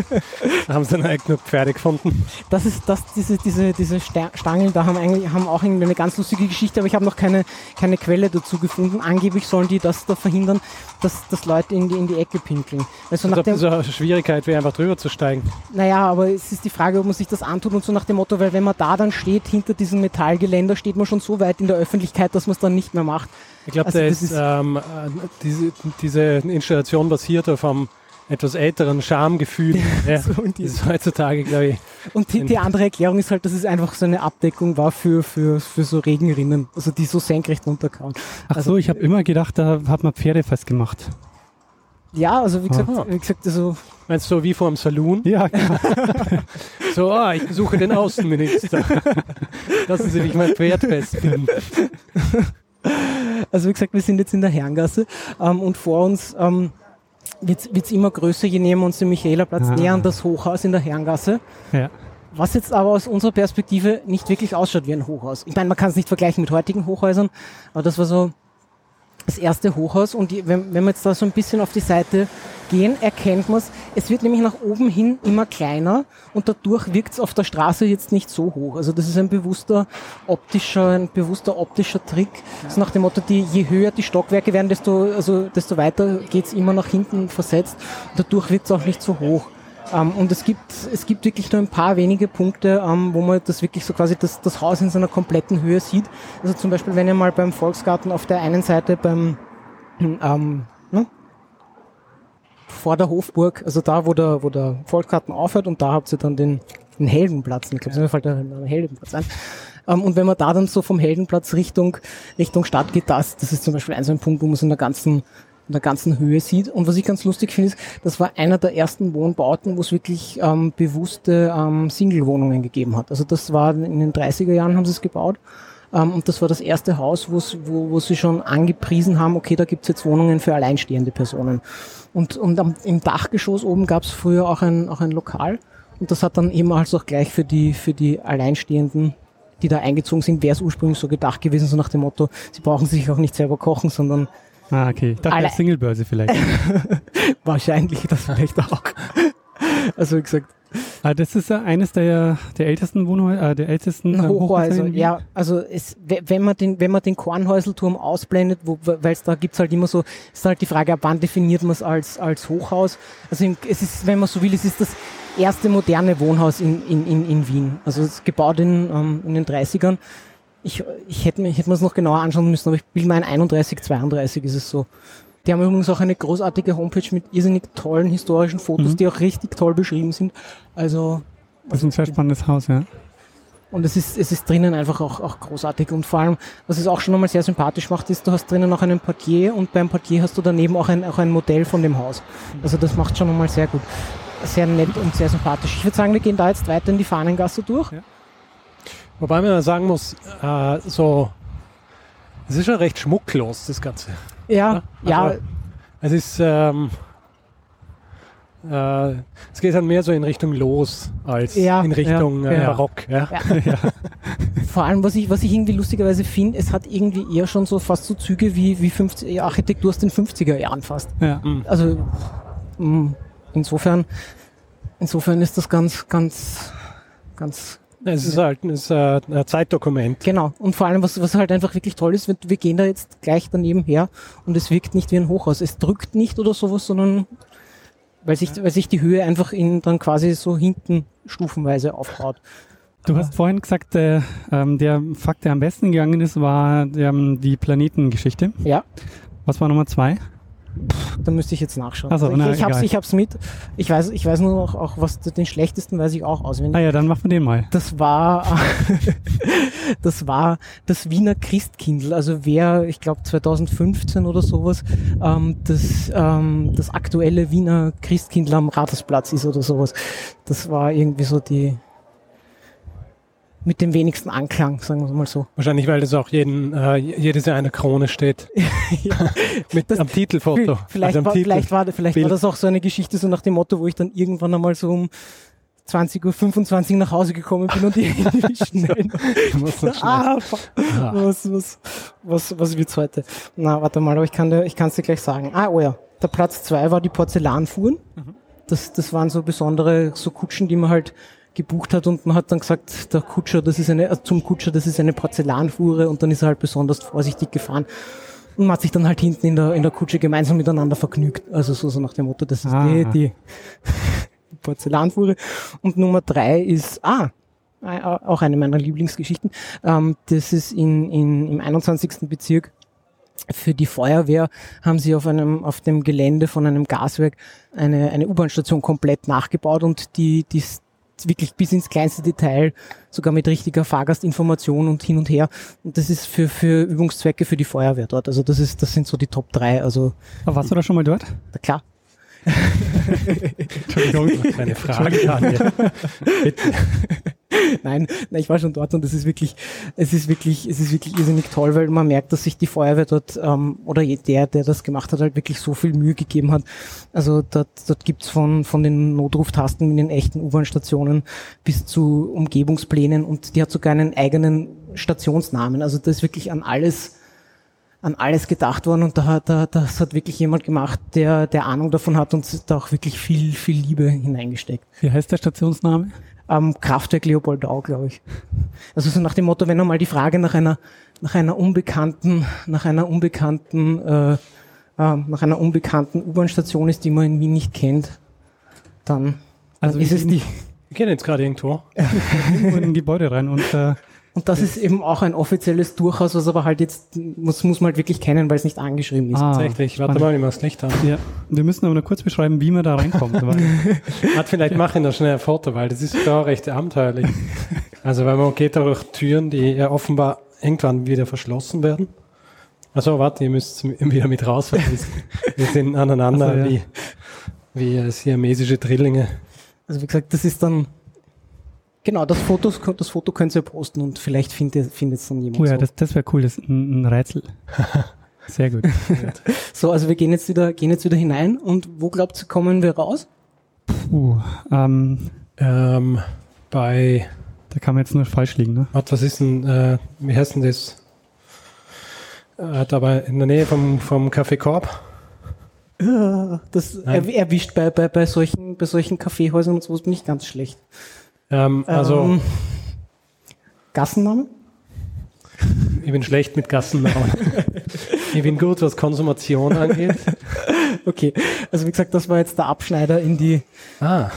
da haben sie dann eigentlich nur Pferde gefunden. Das ist das, diese, diese, diese Stangen da haben eigentlich haben auch irgendwie eine ganz lustige Geschichte, aber ich habe noch keine, keine Quelle dazu gefunden. Angeblich sollen die das da verhindern, dass, dass Leute in die, in die Ecke pinkeln. Also nach dem, so eine Schwierigkeit wäre einfach drüber zu steigen. Naja, aber es ist die Frage, ob man sich das antut und so nach dem Motto, weil wenn man da dann steht, hinter diesem Metallgeländer, steht man schon so weit in der Öffentlichkeit, dass man es dann nicht mehr macht. Ich glaube, also ist, ist ähm, diese, diese Installation basiert auf einem etwas älteren Schamgefühl. ja, so das ist heutzutage, glaube ich. Und die, die, andere Erklärung ist halt, dass es einfach so eine Abdeckung war für, für, für so Regenrinnen, also die so senkrecht runterkauen. Ach also, so, ich habe immer gedacht, da hat man Pferde festgemacht. Ja, also wie gesagt, wie gesagt, also. Meinst du so wie vor dem Saloon? Ja, genau. so, ah, ich besuche den Außenminister. Lassen Sie mich mein Pferd festbinden. Also wie gesagt, wir sind jetzt in der Herrengasse ähm, und vor uns ähm, wird es immer größer, je näher wir uns dem Michaelerplatz ah. nähern, das Hochhaus in der Herrengasse. Ja. Was jetzt aber aus unserer Perspektive nicht wirklich ausschaut wie ein Hochhaus. Ich meine, man kann es nicht vergleichen mit heutigen Hochhäusern, aber das war so das erste Hochhaus und die, wenn, wenn man jetzt da so ein bisschen auf die Seite gehen, erkennt man es. Es wird nämlich nach oben hin immer kleiner und dadurch wirkt es auf der Straße jetzt nicht so hoch. Also das ist ein bewusster optischer, ein bewusster optischer Trick. Ja. So nach dem Motto, die, je höher die Stockwerke werden, desto, also, desto weiter geht's immer nach hinten versetzt. Dadurch wirkt es auch nicht so hoch. Ähm, und es gibt, es gibt wirklich nur ein paar wenige Punkte, ähm, wo man das wirklich so quasi das, das Haus in seiner kompletten Höhe sieht. Also zum Beispiel, wenn ihr mal beim Volksgarten auf der einen Seite beim ähm, ne? Vor der Hofburg, also da, wo der, wo der Volksgarten aufhört und da habt ihr dann den, den Heldenplatz. Ich glaube, mir fällt der Heldenplatz ein. Ähm, und wenn man da dann so vom Heldenplatz Richtung, Richtung Stadt geht, das, das ist zum Beispiel ein so ein Punkt, wo man so in der ganzen in der ganzen Höhe sieht. Und was ich ganz lustig finde, ist, das war einer der ersten Wohnbauten, wo es wirklich ähm, bewusste ähm, Single-Wohnungen gegeben hat. Also das war in den 30er Jahren haben sie es gebaut. Ähm, und das war das erste Haus, wo, wo sie schon angepriesen haben, okay, da gibt's jetzt Wohnungen für alleinstehende Personen. Und, und am, im Dachgeschoss oben gab's früher auch ein, auch ein Lokal. Und das hat dann eben also auch gleich für die, für die Alleinstehenden die da eingezogen sind, wäre es ursprünglich so gedacht gewesen, so nach dem Motto, sie brauchen sich auch nicht selber kochen, sondern Ah, okay. Ich dachte, Singlebörse vielleicht. Wahrscheinlich das vielleicht auch. Also wie gesagt. Ah, das ist ja eines der, der ältesten Wohnhäuser, äh, der ältesten äh, Hochhäuser. Ja, also es, wenn man den, wenn man den Kornhäuselturm ausblendet, weil es da gibt's halt immer so, ist halt die Frage, ab wann definiert man es als, als Hochhaus? Also es ist, wenn man so will, es ist das erste moderne Wohnhaus in, in, in, in Wien. Also es ist gebaut in, ähm, in den 30ern ich, ich hätte mir, ich hätte noch genauer anschauen müssen, aber ich bin mein 31, 32 ist es so. Die haben übrigens auch eine großartige Homepage mit irrsinnig tollen historischen Fotos, mhm. die auch richtig toll beschrieben sind. Also. Das ist ein sehr spannendes Haus, ja. Und es ist, es ist drinnen einfach auch, auch großartig. Und vor allem, was es auch schon nochmal sehr sympathisch macht, ist, du hast drinnen auch einen Portier und beim Portier hast du daneben auch ein, auch ein Modell von dem Haus. Also das macht schon nochmal sehr gut. Sehr nett und sehr sympathisch. Ich würde sagen, wir gehen da jetzt weiter in die Fahnengasse durch. Ja. Wobei man sagen muss, äh, so, es ist schon recht schmucklos, das Ganze. Ja, ja. ja. Es ist, ähm, äh, es geht dann mehr so in Richtung Los als ja, in Richtung ja, äh, Barock. Ja. Vor allem, was ich, was ich irgendwie lustigerweise finde, es hat irgendwie eher schon so fast so Züge wie, wie 50, Architektur aus den 50er Jahren fast. Ja. Mhm. Also mh, mm, insofern, insofern ist das ganz, ganz, ganz es ist halt es ist ein Zeitdokument. Genau. Und vor allem, was, was halt einfach wirklich toll ist, wir gehen da jetzt gleich daneben her und es wirkt nicht wie ein Hochhaus. Es drückt nicht oder sowas, sondern weil sich, weil sich die Höhe einfach in dann quasi so hinten stufenweise aufbaut. Du hast vorhin gesagt, äh, ähm, der Fakt, der am besten gegangen ist, war ähm, die Planetengeschichte. Ja. Was war Nummer zwei? Da müsste ich jetzt nachschauen. Also, ich, ich hab's, ich hab's mit. Ich weiß, ich weiß nur noch auch, was den schlechtesten weiß ich auch auswendig. Ah ja, dann machen wir den mal. Das war, das war das Wiener Christkindl. Also wer, ich glaube 2015 oder sowas, ähm, das, ähm, das aktuelle Wiener Christkindl am Rathausplatz ist oder sowas. Das war irgendwie so die, mit dem wenigsten Anklang, sagen wir mal so. Wahrscheinlich, weil das auch jeden, äh, jedes Jahr eine Krone steht. ja, mit das, am Titelfoto. Vielleicht, also war, Titel vielleicht, war, vielleicht war das auch so eine Geschichte so nach dem Motto, wo ich dann irgendwann einmal so um 20.25 Uhr nach Hause gekommen bin und die Hände schnell. ah, ah. Was, was, was, was wird's heute? Na, warte mal, aber ich kann dir, ich kann's dir gleich sagen. Ah, oh ja. Der Platz zwei war die Porzellanfuhren. Mhm. Das, das waren so besondere, so Kutschen, die man halt gebucht hat und man hat dann gesagt, der Kutscher, das ist eine, äh, zum Kutscher, das ist eine Porzellanfuhre und dann ist er halt besonders vorsichtig gefahren. Und man hat sich dann halt hinten in der, in der Kutsche gemeinsam miteinander vergnügt. Also so, so nach dem Motto, das ist die, die, die Porzellanfuhre. Und Nummer drei ist, ah, äh, auch eine meiner Lieblingsgeschichten. Ähm, das ist in, in, im 21. Bezirk für die Feuerwehr haben sie auf einem, auf dem Gelände von einem Gaswerk eine, eine U-Bahn-Station komplett nachgebaut und die, die, wirklich bis ins kleinste Detail, sogar mit richtiger Fahrgastinformation und hin und her. Und das ist für, für Übungszwecke für die Feuerwehr dort. Also das ist, das sind so die Top 3. Also. Aber warst du da schon mal dort? Na klar. Entschuldigung, eine Frage, Daniel. Bitte. nein, nein, ich war schon dort und es ist wirklich, es ist wirklich, es ist wirklich irrsinnig toll, weil man merkt, dass sich die Feuerwehr dort ähm, oder der, der das gemacht hat, halt wirklich so viel Mühe gegeben hat. Also dort, dort gibt's von von den Notruftasten in den echten U-Bahn-Stationen bis zu Umgebungsplänen und die hat sogar einen eigenen Stationsnamen. Also das ist wirklich an alles an alles gedacht worden und da hat, da, das hat wirklich jemand gemacht, der, der Ahnung davon hat und da auch wirklich viel, viel Liebe hineingesteckt. Wie heißt der Stationsname? Ähm, Kraftwerk Leopoldau, glaube ich. Also so nach dem Motto, wenn einmal die Frage nach einer, nach einer unbekannten, nach einer unbekannten, äh, äh, nach einer unbekannten U-Bahn-Station ist, die man in Wien nicht kennt, dann, also ist es die. Wir gehen jetzt gerade irgendwo. irgendwo in ein Gebäude rein und äh, und das ist eben auch ein offizielles Durchaus, was aber halt jetzt muss, muss man halt wirklich kennen, weil es nicht angeschrieben ist. Ah, Tatsächlich, warte mal, wir das Licht haben. Ja, wir müssen aber nur kurz beschreiben, wie man da reinkommt. Hat vielleicht ja. machen da schnell ein Foto, weil das ist da recht abenteuerlich. also weil man geht da durch Türen, die ja offenbar irgendwann wieder verschlossen werden. Also warte, ihr müsst wieder mit raus, weil wir sind aneinander also, ja. wie, wie siamesische Drillinge. Also wie gesagt, das ist dann Genau, das Foto, das Foto könnt ihr posten und vielleicht findet, es dann jemand. Oh ja, so. das, das wäre cool, das ist ein, ein Rätsel. Sehr gut. so, also wir gehen jetzt wieder, gehen jetzt wieder hinein und wo glaubt ihr, kommen wir raus? Puh, ähm, ähm, bei. Da kann man jetzt nur falsch liegen, ne? Was ist denn, äh, wie heißt denn das? Äh, da in der Nähe vom, vom Café Korb. Das er, erwischt bei, bei, bei solchen, bei solchen Kaffeehäusern und sowas bin ich ganz schlecht. Ähm, also. Ähm, Gassenname? Ich bin schlecht mit Gassennamen. ich bin gut, was Konsumation angeht. Okay, also wie gesagt, das war jetzt der Abschneider in die, ah.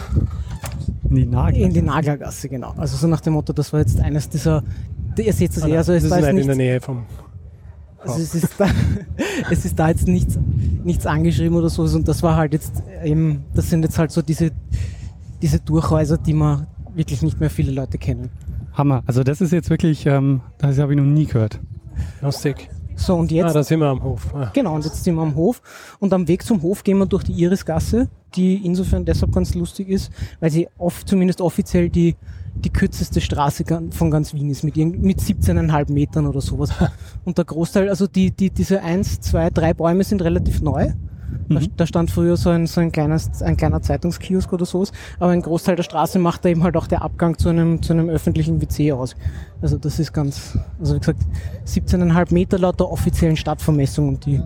in die, Nagel. in die Naglergasse, genau. Also so nach dem Motto, das war jetzt eines dieser, ihr seht es ah, eher, also es das ist nicht in der Nähe vom also es ist, da, es ist da jetzt nichts, nichts angeschrieben oder so und das war halt jetzt eben, das sind jetzt halt so diese, diese Durchhäuser, die man, wirklich nicht mehr viele Leute kennen. Hammer. Also das ist jetzt wirklich, ähm, das habe ich noch nie gehört. Lustig. So, und jetzt. Ah, da sind wir am Hof. Ah. Genau, und jetzt sind wir am Hof. Und am Weg zum Hof gehen wir durch die Irisgasse, die insofern deshalb ganz lustig ist, weil sie oft, zumindest offiziell die, die kürzeste Straße von ganz Wien ist, mit, mit 17,5 Metern oder sowas. Und der Großteil, also die, die, diese eins, zwei, drei Bäume sind relativ neu. Da, mhm. da, stand früher so ein, so ein, kleines, ein kleiner Zeitungskiosk oder sowas, aber ein Großteil der Straße macht da eben halt auch der Abgang zu einem, zu einem öffentlichen WC aus. Also das ist ganz, also wie gesagt, 17,5 Meter laut der offiziellen Stadtvermessung und die,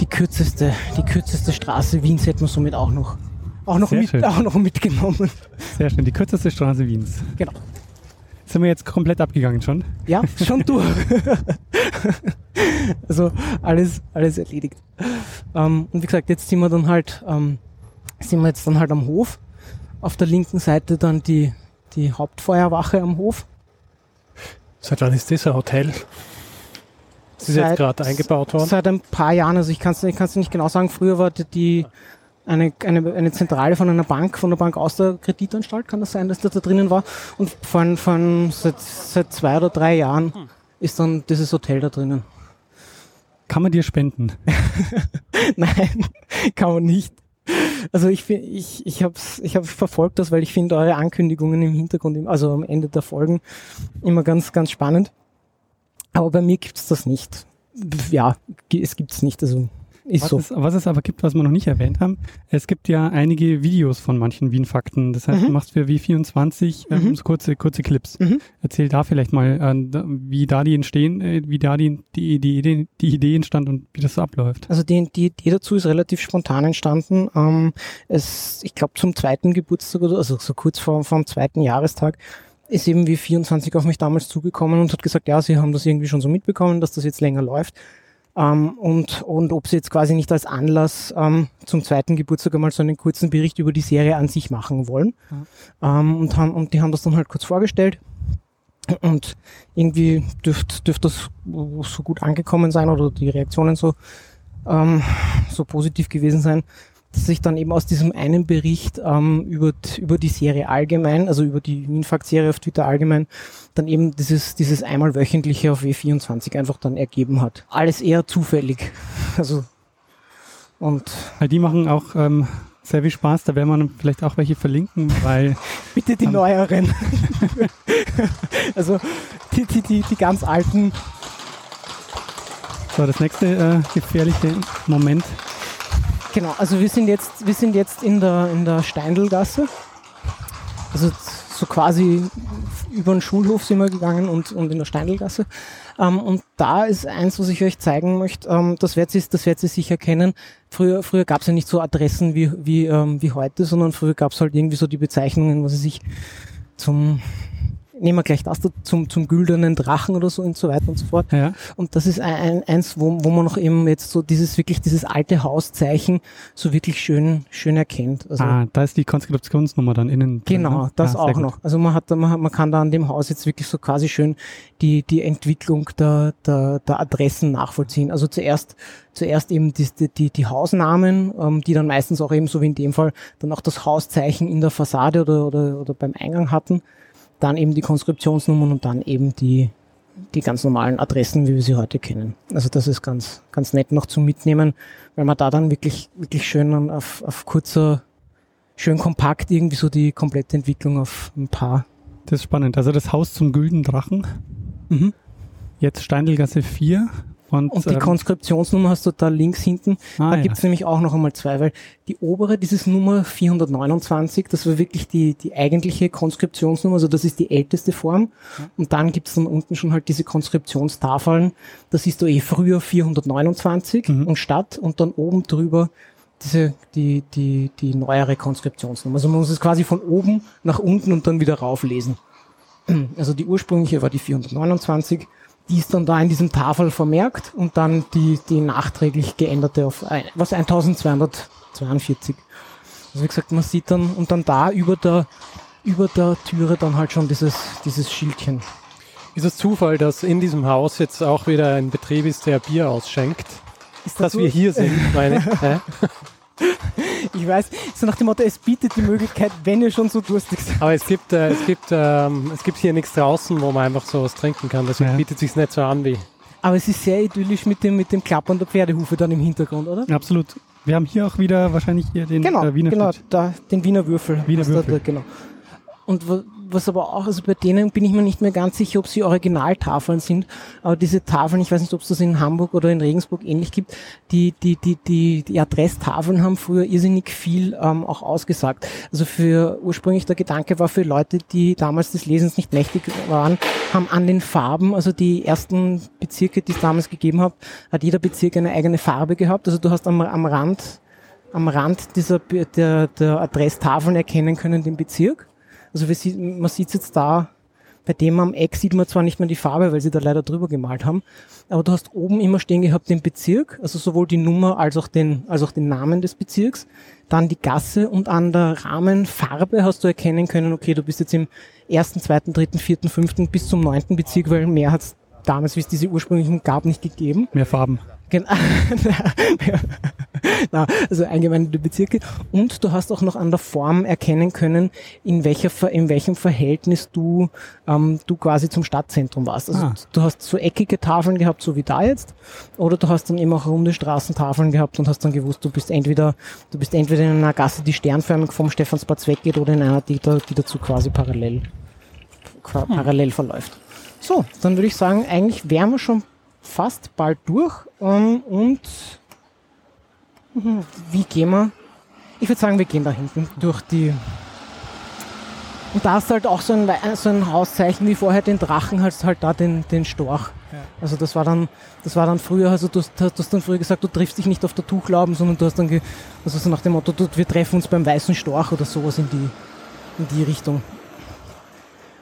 die kürzeste, die kürzeste Straße Wiens hätten wir somit auch noch, auch noch, mit, auch noch mitgenommen. Sehr schön, die kürzeste Straße Wiens. Genau. Sind wir jetzt komplett abgegangen schon? Ja, schon durch. also alles, alles erledigt. Ähm, und wie gesagt, jetzt sind wir dann halt, ähm, sind wir jetzt dann halt am Hof. Auf der linken Seite dann die, die Hauptfeuerwache am Hof. Seit wann ist das ein Hotel? Das ist seit, jetzt gerade eingebaut worden? Seit ein paar Jahren, also ich kann es ich nicht genau sagen, früher war die, eine, eine, eine Zentrale von einer Bank, von der Bank aus der Kreditanstalt, kann das sein, dass das da drinnen war. Und von, von seit, seit zwei oder drei Jahren hm. ist dann dieses Hotel da drinnen. Kann man dir spenden? Nein, kann man nicht. Also ich ich ich habe ich hab verfolgt das, weil ich finde eure Ankündigungen im Hintergrund, also am Ende der Folgen immer ganz ganz spannend. Aber bei mir gibt's das nicht. Ja, es gibt's nicht. Also ist was, so. es, was es aber gibt, was wir noch nicht erwähnt haben, es gibt ja einige Videos von manchen Wien-Fakten. Das heißt, mhm. du machst für W24 ähm, mhm. kurze, kurze Clips. Mhm. Erzähl da vielleicht mal, äh, wie da die entstehen, äh, wie da die, die, die, Idee, die Idee entstand und wie das so abläuft. Also die, die Idee dazu ist relativ spontan entstanden. Ähm, es, ich glaube zum zweiten Geburtstag oder also so kurz vor vom zweiten Jahrestag ist eben wie 24 auf mich damals zugekommen und hat gesagt, ja, sie haben das irgendwie schon so mitbekommen, dass das jetzt länger läuft. Ähm, und, und ob sie jetzt quasi nicht als Anlass ähm, zum zweiten Geburtstag einmal so einen kurzen Bericht über die Serie an sich machen wollen. Mhm. Ähm, und, haben, und die haben das dann halt kurz vorgestellt. Und irgendwie dürfte dürft das so gut angekommen sein oder die Reaktionen so, ähm, so positiv gewesen sein, sich dann eben aus diesem einen Bericht ähm, über, über die Serie allgemein, also über die Minfact-Serie auf Twitter allgemein, dann eben dieses, dieses einmal wöchentliche auf W24 einfach dann ergeben hat. Alles eher zufällig. Also und weil die machen auch ähm, sehr viel Spaß, da werden wir vielleicht auch welche verlinken, weil. Bitte die ähm, neueren. also die, die, die, die ganz alten. So, das nächste äh, gefährliche Moment Genau, also wir sind jetzt, wir sind jetzt in der, in der Steindelgasse. Also so quasi über den Schulhof sind wir gegangen und, und in der Steindelgasse. Ähm, und da ist eins, was ich euch zeigen möchte, ähm, das werdet ihr, das werdet ihr sicher kennen. Früher, früher gab es ja nicht so Adressen wie, wie, ähm, wie heute, sondern früher gab es halt irgendwie so die Bezeichnungen, was sie sich zum nehmen wir gleich das zum, zum güldenen Drachen oder so und so weiter und so fort. Ja. Und das ist ein, eins, wo, wo man noch eben jetzt so dieses wirklich dieses alte Hauszeichen so wirklich schön, schön erkennt. Also, ah, da ist die Konskriptionsnummer dann innen. Genau, das ah, auch noch. Also man hat, man, hat, man kann da an dem Haus jetzt wirklich so quasi schön die, die Entwicklung der, der, der Adressen nachvollziehen. Also zuerst, zuerst eben die, die, die Hausnamen, ähm, die dann meistens auch eben so wie in dem Fall dann auch das Hauszeichen in der Fassade oder, oder, oder beim Eingang hatten dann eben die Konskriptionsnummern und dann eben die, die ganz normalen Adressen, wie wir sie heute kennen. Also das ist ganz, ganz nett noch zum Mitnehmen, weil man da dann wirklich, wirklich schön auf, auf kurzer, schön kompakt irgendwie so die komplette Entwicklung auf ein paar. Das ist spannend. Also das Haus zum Gülden Drachen. Mhm. Jetzt Steindelgasse 4 und, und die ähm, Konskriptionsnummer hast du da links hinten. Ah, da ja. gibt's nämlich auch noch einmal zwei, weil die obere, dieses Nummer 429, das war wirklich die, die eigentliche Konskriptionsnummer, also das ist die älteste Form. Ja. Und dann gibt's dann unten schon halt diese Konskriptionstafeln. Das ist du eh früher 429 mhm. und Stadt und dann oben drüber diese, die, die, die neuere Konskriptionsnummer. Also man muss es quasi von oben nach unten und dann wieder rauflesen. Also die ursprüngliche war die 429 die ist dann da in diesem Tafel vermerkt und dann die, die nachträglich geänderte auf was 1242. Also wie gesagt, man sieht dann und dann da über der, über der Türe dann halt schon dieses, dieses Schildchen. Ist es Zufall, dass in diesem Haus jetzt auch wieder ein Betrieb ist, der Bier ausschenkt? Ist das dass so? wir hier sind, meine ich weiß, so nach dem Motto, es bietet die Möglichkeit, wenn ihr schon so durstig seid. Aber es gibt, äh, es gibt, ähm, es gibt hier nichts draußen, wo man einfach so was trinken kann. Deswegen ja. bietet sich nicht so an wie. Aber es ist sehr idyllisch mit dem, mit dem Klappern der Pferdehufe dann im Hintergrund, oder? Absolut. Wir haben hier auch wieder wahrscheinlich hier den genau, äh, Wiener Genau, da, den Wiener Würfel. Wiener Würfel. Da, da, genau. Und was aber auch, also bei denen bin ich mir nicht mehr ganz sicher, ob sie Originaltafeln sind, aber diese Tafeln, ich weiß nicht, ob es das in Hamburg oder in Regensburg ähnlich gibt, die, die, die, die, die Adresstafeln haben früher irrsinnig viel ähm, auch ausgesagt. Also für ursprünglich der Gedanke war für Leute, die damals des Lesens nicht mächtig waren, haben an den Farben, also die ersten Bezirke, die es damals gegeben hat, hat jeder Bezirk eine eigene Farbe gehabt. Also du hast am, am Rand am Rand dieser der, der Adresstafeln erkennen können den Bezirk also man sieht jetzt da, bei dem am Eck sieht man zwar nicht mehr die Farbe, weil sie da leider drüber gemalt haben, aber du hast oben immer stehen gehabt den Bezirk, also sowohl die Nummer als auch den, als auch den Namen des Bezirks, dann die Gasse und an der Rahmenfarbe hast du erkennen können, okay, du bist jetzt im ersten, zweiten, dritten, vierten, fünften bis zum neunten Bezirk, weil mehr hat es damals, wie es diese ursprünglichen gab, nicht gegeben. Mehr Farben. Genau. Na, also eingemeindete Bezirke. Und du hast auch noch an der Form erkennen können, in, welcher, in welchem Verhältnis du, ähm, du quasi zum Stadtzentrum warst. Also ah. du hast so eckige Tafeln gehabt, so wie da jetzt, oder du hast dann eben auch runde Straßentafeln gehabt und hast dann gewusst, du bist entweder, du bist entweder in einer Gasse, die sternförmig vom Stephansplatz weggeht, oder in einer, die, da, die dazu quasi parallel, hm. parallel verläuft. So, dann würde ich sagen, eigentlich wären wir schon fast bald durch. Ähm, und wie gehen wir? Ich würde sagen, wir gehen da hinten durch die. Und da ist halt auch so ein, so ein Hauszeichen wie vorher den Drachen, halt, halt da den, den Storch. Ja. Also das war dann, das war dann früher, also du, du hast dann früher gesagt, du triffst dich nicht auf der Tuchlauben, sondern du hast dann, also so nach dem Motto, du, wir treffen uns beim weißen Storch oder sowas in die, in die Richtung.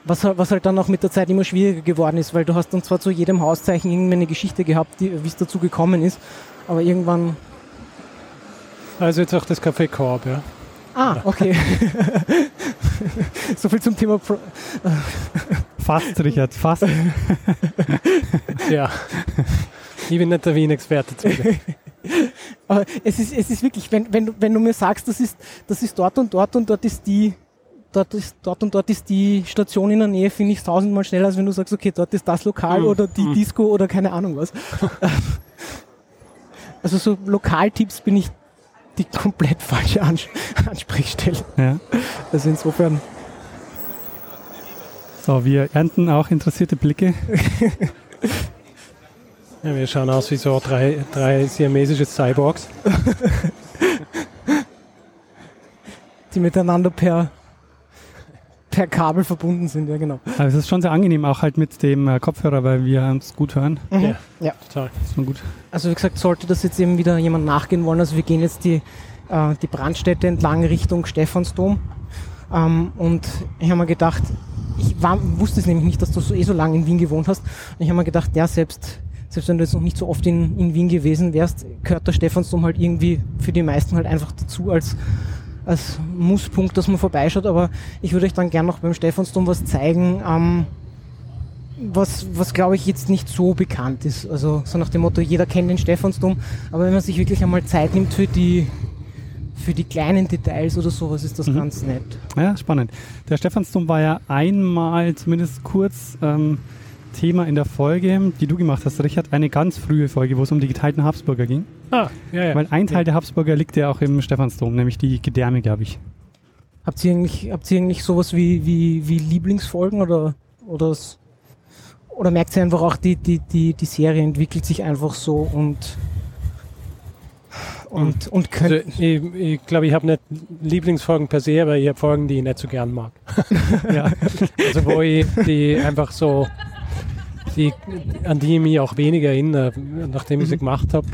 Was, was halt dann auch mit der Zeit immer schwieriger geworden ist, weil du hast dann zwar zu jedem Hauszeichen irgendwie eine Geschichte gehabt, wie es dazu gekommen ist, aber irgendwann... Also jetzt auch das Café Korb, ja. Ah, okay. so viel zum Thema... Pro fast, Richard, fast. ja. Ich bin nicht der Wien-Experte. Aber es ist, es ist wirklich, wenn, wenn, du, wenn du mir sagst, das ist, das ist dort und dort und dort ist die dort, ist, dort und dort ist die Station in der Nähe, finde ich tausendmal schneller, als wenn du sagst, okay, dort ist das Lokal mhm. oder die mhm. Disco oder keine Ahnung was. also so Lokaltipps bin ich die komplett falsche Ans Ansprechstelle. Ja. Also insofern. So, wir ernten auch interessierte Blicke. ja, wir schauen aus wie so drei, drei siamesische Cyborgs. die miteinander per per Kabel verbunden sind, ja genau. Aber es ist schon sehr angenehm, auch halt mit dem äh, Kopfhörer, weil wir uns gut hören. Mhm. Ja, ja. Total. ist schon gut. Also wie gesagt, sollte das jetzt eben wieder jemand nachgehen wollen, also wir gehen jetzt die, äh, die Brandstätte entlang Richtung Stephansdom ähm, und ich habe mir gedacht, ich war, wusste es nämlich nicht, dass du so eh so lange in Wien gewohnt hast. Und ich habe mir gedacht, ja, selbst, selbst wenn du jetzt noch nicht so oft in, in Wien gewesen wärst, gehört der Stephansdom halt irgendwie für die meisten halt einfach dazu als, als Musspunkt, dass man vorbeischaut. Aber ich würde euch dann gern noch beim Stephansdom was zeigen, ähm, was, was glaube ich jetzt nicht so bekannt ist. Also so nach dem Motto, jeder kennt den Stephansdom, aber wenn man sich wirklich einmal Zeit nimmt für die, für die kleinen Details oder sowas ist das mhm. ganz nett. Ja, spannend. Der Stephansdom war ja einmal zumindest kurz ähm, Thema in der Folge, die du gemacht hast, Richard, eine ganz frühe Folge, wo es um die geteilten Habsburger ging. Ah, ja, ja. Weil ein Teil ja. der Habsburger liegt ja auch im Stephansdom, nämlich die Gedärme, glaube ich. Habt ihr eigentlich, habt ihr eigentlich sowas wie, wie, wie Lieblingsfolgen oder, oder, oder merkt ihr einfach auch, die, die, die, die Serie entwickelt sich einfach so und und, und also ich glaube, ich, glaub, ich habe nicht Lieblingsfolgen per se, aber ich habe Folgen, die ich nicht so gern mag. ja. Also wo ich die einfach so, die, an die ich mich auch weniger erinnere, nachdem ich sie mhm. gemacht habe.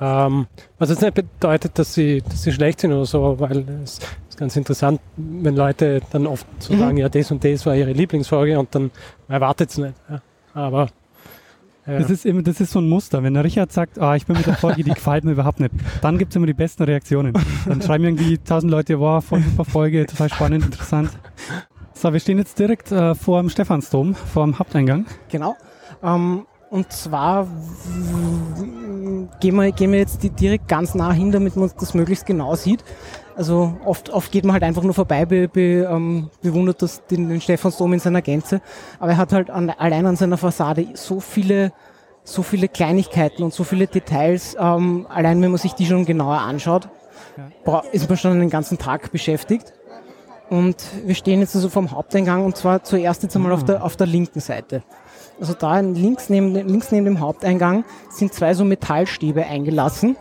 Ähm, was jetzt nicht bedeutet, dass sie, dass sie schlecht sind oder so, weil es ist ganz interessant, wenn Leute dann oft so mhm. sagen, ja, das und das war ihre Lieblingsfolge und dann erwartet es nicht. Ja. Aber ja. Das, ist immer, das ist so ein Muster. Wenn der Richard sagt, ah, ich bin mit der Folge, die gefällt mir überhaupt nicht, dann gibt es immer die besten Reaktionen. Dann schreiben irgendwie tausend Leute, wow, voll super Folge, total spannend, interessant. So, wir stehen jetzt direkt äh, vor dem Stephansdom, vor dem Haupteingang. Genau. Ähm, und zwar gehen wir, gehen wir jetzt direkt ganz nah hin, damit man das möglichst genau sieht. Also oft, oft geht man halt einfach nur vorbei, be, be, ähm, bewundert das, den, den Stephansdom in seiner Gänze. Aber er hat halt an, allein an seiner Fassade so viele, so viele Kleinigkeiten und so viele Details. Ähm, allein wenn man sich die schon genauer anschaut, ja. ist man schon einen ganzen Tag beschäftigt. Und wir stehen jetzt also vom Haupteingang und zwar zuerst jetzt einmal auf ah. der, auf der linken Seite. Also da links neben, links neben dem Haupteingang sind zwei so Metallstäbe eingelassen.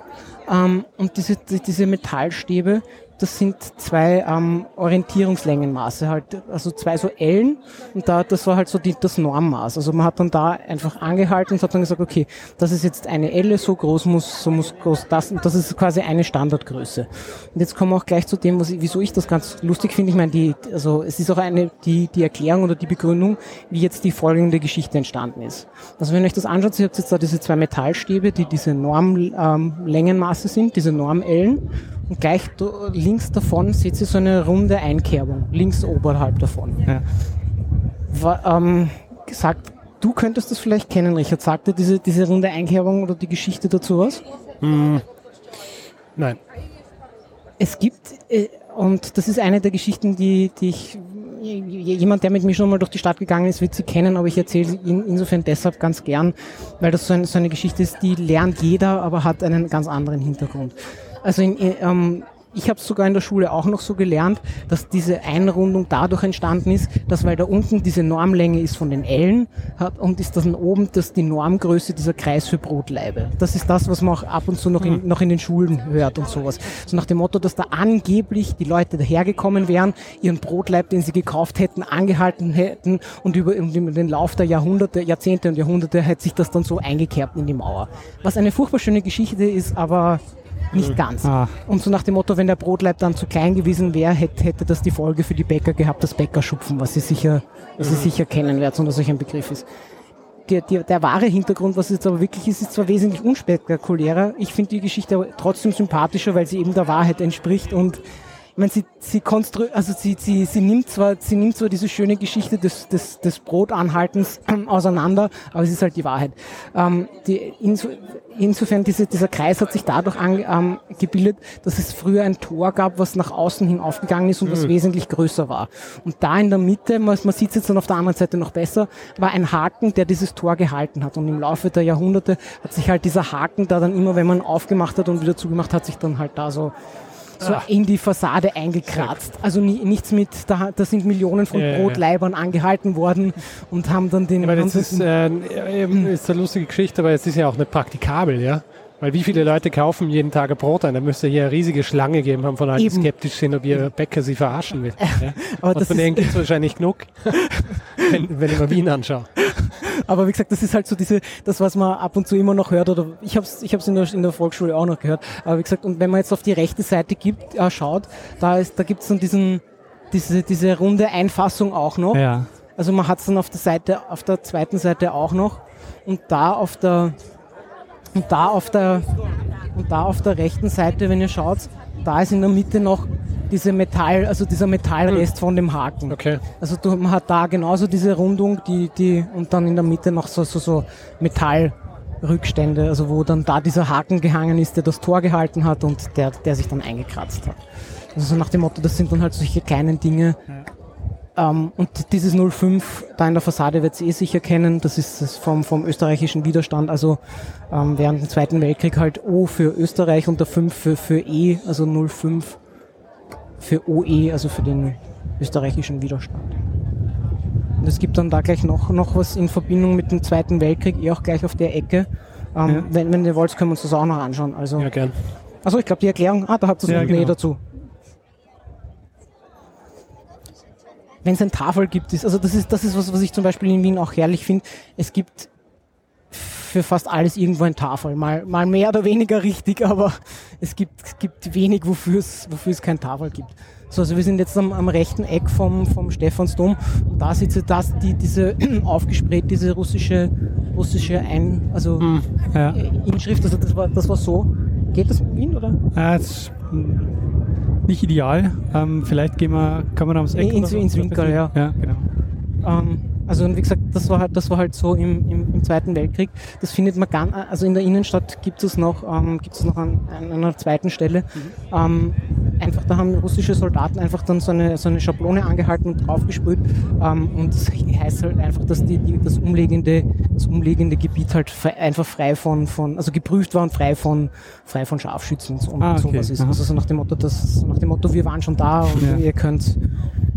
Ähm, und diese, diese Metallstäbe das sind zwei ähm, Orientierungslängenmaße halt, also zwei so Ellen und da, das war halt so die, das Normmaß. Also man hat dann da einfach angehalten und hat dann gesagt, okay, das ist jetzt eine Elle, so groß muss, so muss groß das, und das ist quasi eine Standardgröße. Und jetzt kommen wir auch gleich zu dem, was ich, wieso ich das ganz lustig finde. Ich meine, die, also es ist auch eine, die, die Erklärung oder die Begründung, wie jetzt die folgende Geschichte entstanden ist. Also wenn ihr euch das anschaut, ihr habt jetzt da diese zwei Metallstäbe, die diese Normlängenmaße ähm, sind, diese Normellen und gleich links davon seht ihr so eine runde Einkerbung, links oberhalb davon. Ja. War, ähm, gesagt, du könntest das vielleicht kennen, Richard. Sagt dir diese, diese runde Einkerbung oder die Geschichte dazu was? Mm, nein. Es gibt, äh, und das ist eine der Geschichten, die, die ich, jemand, der mit mir schon mal durch die Stadt gegangen ist, wird sie kennen, aber ich erzähle ihn insofern deshalb ganz gern, weil das so, ein, so eine Geschichte ist, die lernt jeder, aber hat einen ganz anderen Hintergrund. Also in, ähm, ich habe es sogar in der Schule auch noch so gelernt, dass diese Einrundung dadurch entstanden ist, dass weil da unten diese Normlänge ist von den Ellen hat, und ist dann oben das die Normgröße dieser Kreis für Brotleibe. Das ist das, was man auch ab und zu noch in, mhm. noch in den Schulen hört und sowas. So nach dem Motto, dass da angeblich die Leute dahergekommen wären, ihren Brotleib, den sie gekauft hätten, angehalten hätten und über, über den Lauf der Jahrhunderte, Jahrzehnte und Jahrhunderte hat sich das dann so eingekerbt in die Mauer. Was eine furchtbar schöne Geschichte ist, aber nicht mhm. ganz. Ah. Und so nach dem Motto, wenn der Brotleib dann zu klein gewesen wäre, hätte, hätte das die Folge für die Bäcker gehabt, das Bäckerschupfen, was sie sicher, was sie mhm. sicher kennen werden, sondern solch ein Begriff ist. Der, der, der wahre Hintergrund, was jetzt aber wirklich ist, ist zwar wesentlich unspektakulärer. Ich finde die Geschichte aber trotzdem sympathischer, weil sie eben der Wahrheit entspricht und ich meine, sie, sie konstruiert, also sie, sie, sie nimmt zwar, sie nimmt zwar diese schöne Geschichte des, des, des Brotanhaltens auseinander, aber es ist halt die Wahrheit. Ähm, die, inso, insofern diese, dieser Kreis hat sich dadurch an, ähm, gebildet, dass es früher ein Tor gab, was nach außen hin aufgegangen ist und was mhm. wesentlich größer war. Und da in der Mitte, man, man sieht es jetzt dann auf der anderen Seite noch besser, war ein Haken, der dieses Tor gehalten hat. Und im Laufe der Jahrhunderte hat sich halt dieser Haken da dann immer, wenn man aufgemacht hat und wieder zugemacht hat, sich dann halt da so so Ach. in die Fassade eingekratzt. Also nie, nichts mit, da, da sind Millionen von ja, Brotleibern ja. angehalten worden und haben dann den... Aber das ist, äh, ist eine lustige Geschichte, aber es ist ja auch nicht praktikabel, ja. Weil wie viele Leute kaufen jeden Tag ein Brot ein? Da müsste hier eine riesige Schlange geben haben von allen, die skeptisch sind, ob ihr Bäcker sie verarschen will. Ja? Aber Und von denen gibt es wahrscheinlich genug, wenn, wenn ich mir Wien anschaue. Aber wie gesagt, das ist halt so diese, das, was man ab und zu immer noch hört, oder ich habe es ich hab's in, der, in der Volksschule auch noch gehört. Aber wie gesagt, und wenn man jetzt auf die rechte Seite gibt, äh, schaut, da, ist, da gibt es dann diesen, diese, diese runde Einfassung auch noch. Ja. Also man hat es dann auf der Seite, auf der zweiten Seite auch noch. Und da auf der und da auf der, und da auf der rechten Seite, wenn ihr schaut, da ist in der Mitte noch diese Metall, also dieser Metallrest von dem Haken. Okay. Also du, man hat da genauso diese Rundung, die, die, und dann in der Mitte noch so, so, so Metallrückstände, also wo dann da dieser Haken gehangen ist, der das Tor gehalten hat und der, der sich dann eingekratzt hat. Also so nach dem Motto, das sind dann halt solche kleinen Dinge. Ähm, und dieses 05 da in der Fassade wird sie eh sicher kennen. Das ist das vom, vom österreichischen Widerstand. Also ähm, während dem Zweiten Weltkrieg halt O für Österreich und der 5 für, für E, also 05 für OE, also für den österreichischen Widerstand. Und es gibt dann da gleich noch, noch was in Verbindung mit dem Zweiten Weltkrieg, eh auch gleich auf der Ecke. Ähm, ja. wenn, wenn ihr wollt, können wir uns das auch noch anschauen. Also, ja, gern. Also ich glaube, die Erklärung, ah, da habt ihr es ja, genau. dazu. Wenn es eine Tafel gibt, ist, also das ist, das ist was, was ich zum Beispiel in Wien auch herrlich finde. Es gibt für fast alles irgendwo eine Tafel. Mal, mal mehr oder weniger richtig, aber es gibt, es gibt wenig, wofür es, wofür es keine Tafel gibt. So, also wir sind jetzt am, am rechten Eck vom, vom Stephansdom und da sitzt das, die, diese aufgespräht, diese russische, russische Ein, also hm, ja. Inschrift, also das war, das war so. Geht das in Wien, oder? Ja, es nicht ideal. Ähm, vielleicht gehen wir, kann man da ums Eck. Ins, ins Winkel, ja. Ja, genau. Ähm, also wie gesagt, das war halt, das war halt so im, im, im Zweiten Weltkrieg. Das findet man ganz, also in der Innenstadt gibt es noch, ähm, gibt es noch an, an, einer zweiten Stelle. Mhm. Ähm, einfach, da haben russische Soldaten einfach dann so eine, so eine Schablone angehalten und draufgesprüht. Ähm, und das heißt halt einfach, dass die, die, das, umliegende, das umliegende Gebiet halt frei, einfach frei von, von, also geprüft war und frei von, frei von Scharfschützen und, ah, okay. sowas ist. Aha. Also so nach dem Motto, das, nach dem Motto, wir waren schon da und ja. ihr könnt,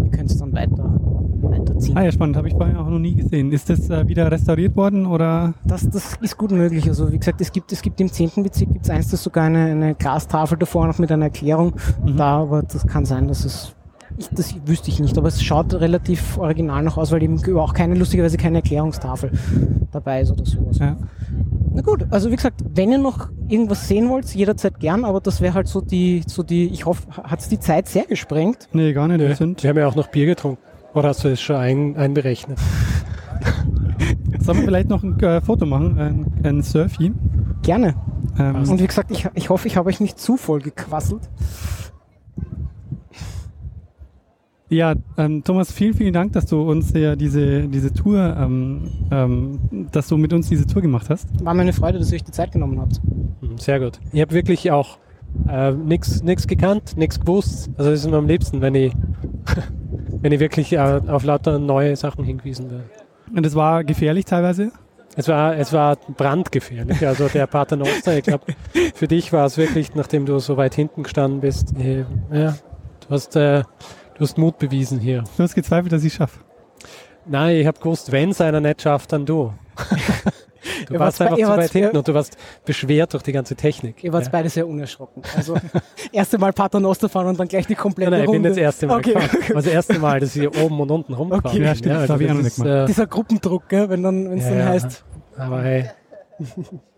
ihr könnt es dann weiter weiterziehen. Ah ja, spannend, habe ich vorher auch noch nie gesehen. Ist das äh, wieder restauriert worden oder? Das, das ist gut möglich. Also wie gesagt, es gibt, es gibt im 10. Bezirk gibt's eins, das sogar eine, eine Glastafel davor noch mit einer Erklärung. Mhm. Da, aber das kann sein, dass es ich, das wüsste ich nicht, aber es schaut relativ original noch aus, weil eben auch keine, lustigerweise keine Erklärungstafel dabei ist oder sowas. Ja. Na gut, also wie gesagt, wenn ihr noch irgendwas sehen wollt, jederzeit gern, aber das wäre halt so die, so die, ich hoffe, hat es die Zeit sehr gesprengt? Nee, gar nicht. Wir, sind wir haben ja auch noch Bier getrunken. Oder hast du es schon ein, einberechnet? Sollen wir vielleicht noch ein äh, Foto machen, ein, ein Surfy? Gerne. Ähm, Und wie gesagt, ich, ich hoffe, ich habe euch nicht zu voll gequasselt. Ja, ähm, Thomas, vielen, vielen Dank, dass du uns ja diese, diese Tour, ähm, ähm, dass du mit uns diese Tour gemacht hast. War mir eine Freude, dass ihr euch die Zeit genommen habt. Mhm, sehr gut. Ich habe wirklich auch äh, nichts gekannt, nichts gewusst. Also das ist mir am liebsten, wenn ich wenn ich wirklich äh, auf lauter neue Sachen hingewiesen werde. Und es war gefährlich teilweise? Es war, es war brandgefährlich. Also der Paternoster, ich glaube, für dich war es wirklich, nachdem du so weit hinten gestanden bist, äh, ja, du hast, äh, du hast Mut bewiesen hier. Du hast gezweifelt, dass ich es schaffe. Nein, ich habe gewusst, wenn es einer nicht schafft, dann du. Du ihr warst einfach zu weit hinten und du warst beschwert durch die ganze Technik. Ihr wart ja. beide sehr unerschrocken. Also erste Mal Paternoster fahren und dann gleich die komplette nein, nein, Runde. ich bin das erste Mal okay. gefahren. Also das erste Mal, dass ich hier oben und unten rumfahre. Okay. Ja, stimmt. Ja, also das das ist, äh, Dieser Gruppendruck, gell, wenn dann, wenn es ja, dann heißt. Aber hey.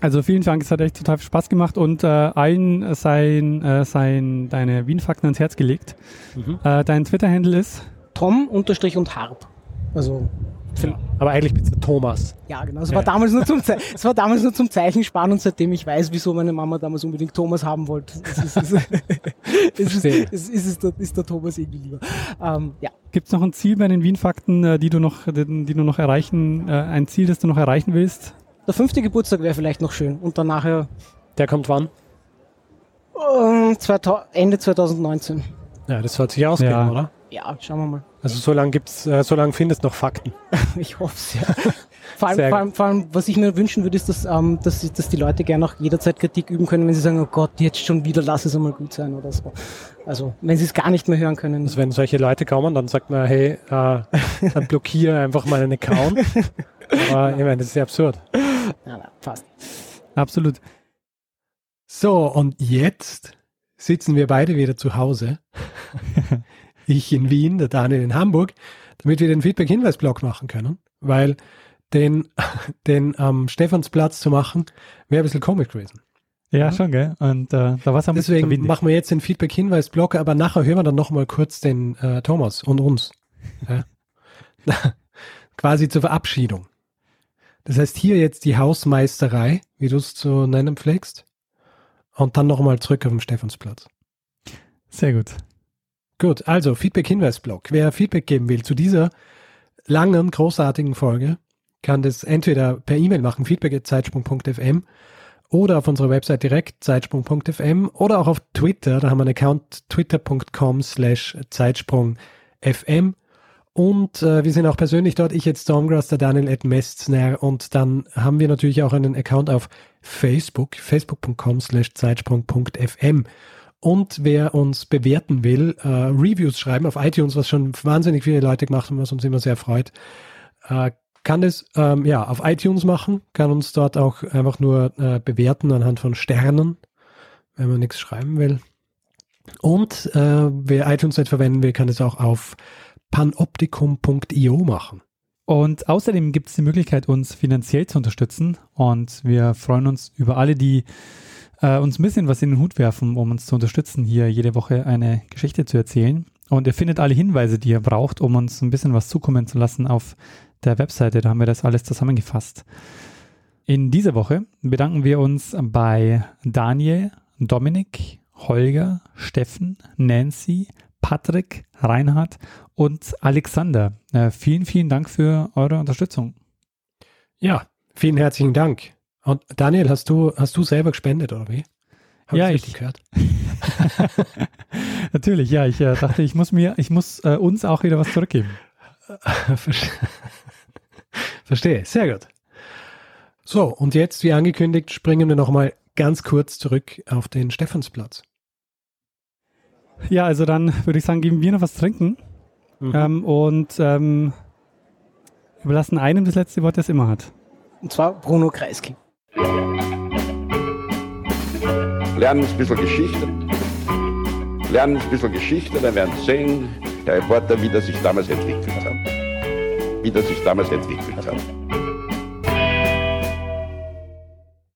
Also vielen Dank, es hat echt total viel Spaß gemacht und äh, allen sein, äh, sein deine Wien-Fakten ans Herz gelegt. Mhm. Äh, dein Twitter-Handle ist? Tom unterstrich und Harp. Also ja. Aber eigentlich bist du Thomas. Ja, genau. Es war, damals nur zum es war damals nur zum Zeichensparen und seitdem ich weiß, wieso meine Mama damals unbedingt Thomas haben wollte, ist, ist, ist, ist, ist, der, ist der Thomas irgendwie lieber. Ähm, ja. Gibt es noch ein Ziel bei den Wien-Fakten, äh, die du noch, die, die du noch erreichen, äh, ein Ziel, das du noch erreichen willst? Der fünfte Geburtstag wäre vielleicht noch schön und dann nachher. Der kommt wann? Äh, Ende 2019. Ja, das sollte sich ausgehen, ja. oder? Ja, schauen wir mal. Also so lange gibt's, äh, so lange findest noch Fakten. ich hoffe es, ja. vor, allem, vor, allem, vor allem, was ich mir wünschen würde, ist, dass, ähm, dass, dass die Leute gerne auch jederzeit Kritik üben können, wenn sie sagen, oh Gott, jetzt schon wieder, lass es einmal gut sein oder so. Also wenn sie es gar nicht mehr hören können. Also wenn solche Leute kommen, dann sagt man, hey, äh, dann blockiere einfach meinen Account. Aber ich meine, das ist ja absurd. Na, passt. Absolut. So, und jetzt sitzen wir beide wieder zu Hause. ich in Wien, der Daniel in Hamburg, damit wir den Feedback-Hinweis-Blog machen können, weil den, den am ähm, Stephansplatz zu machen, wäre ein bisschen komisch gewesen. Ja, ja, schon, gell? Und äh, da war es Deswegen machen wir jetzt den Feedback-Hinweis-Blog, aber nachher hören wir dann nochmal kurz den äh, Thomas und uns. Ja? Quasi zur Verabschiedung. Das heißt, hier jetzt die Hausmeisterei, wie du es zu nennen pflegst, und dann nochmal zurück auf den Stephansplatz. Sehr gut. Gut, also Feedback-Hinweis-Blog. Wer Feedback geben will zu dieser langen, großartigen Folge, kann das entweder per E-Mail machen, feedback.zeitsprung.fm oder auf unserer Website direkt, zeitsprung.fm oder auch auf Twitter, da haben wir einen Account twitter.com slash zeitsprung.fm und äh, wir sind auch persönlich dort, ich jetzt Stormgrass, der Daniel Ed Mestner und dann haben wir natürlich auch einen Account auf Facebook, facebook.com slash zeitsprung.fm. Und wer uns bewerten will, äh, Reviews schreiben auf iTunes, was schon wahnsinnig viele Leute gemacht haben, was uns immer sehr freut, äh, kann es ähm, ja auf iTunes machen, kann uns dort auch einfach nur äh, bewerten anhand von Sternen, wenn man nichts schreiben will. Und äh, wer iTunes nicht verwenden will, kann es auch auf panoptikum.io machen. Und außerdem gibt es die Möglichkeit, uns finanziell zu unterstützen. Und wir freuen uns über alle, die äh, uns ein bisschen was in den Hut werfen, um uns zu unterstützen, hier jede Woche eine Geschichte zu erzählen. Und ihr findet alle Hinweise, die ihr braucht, um uns ein bisschen was zukommen zu lassen auf der Webseite. Da haben wir das alles zusammengefasst. In dieser Woche bedanken wir uns bei Daniel, Dominik, Holger, Steffen, Nancy, Patrick, Reinhard und Alexander. Äh, vielen, vielen Dank für eure Unterstützung. Ja, vielen herzlichen Dank. Und Daniel, hast du, hast du selber gespendet oder wie? Hab ja, ich gehört. Natürlich, ja. Ich äh, dachte, ich muss mir, ich muss äh, uns auch wieder was zurückgeben. Verstehe, sehr gut. So, und jetzt, wie angekündigt, springen wir nochmal ganz kurz zurück auf den Stephansplatz. Ja, also dann würde ich sagen, geben wir noch was trinken mhm. ähm, und ähm, überlassen einem das letzte Wort, das immer hat. Und zwar Bruno Kreisky. Lernen ein bisschen Geschichte. Lernen ein bisschen Geschichte, dann werden Sie sehen, der Reporter, wie das sich damals entwickelt hat. Wie das sich damals entwickelt hat.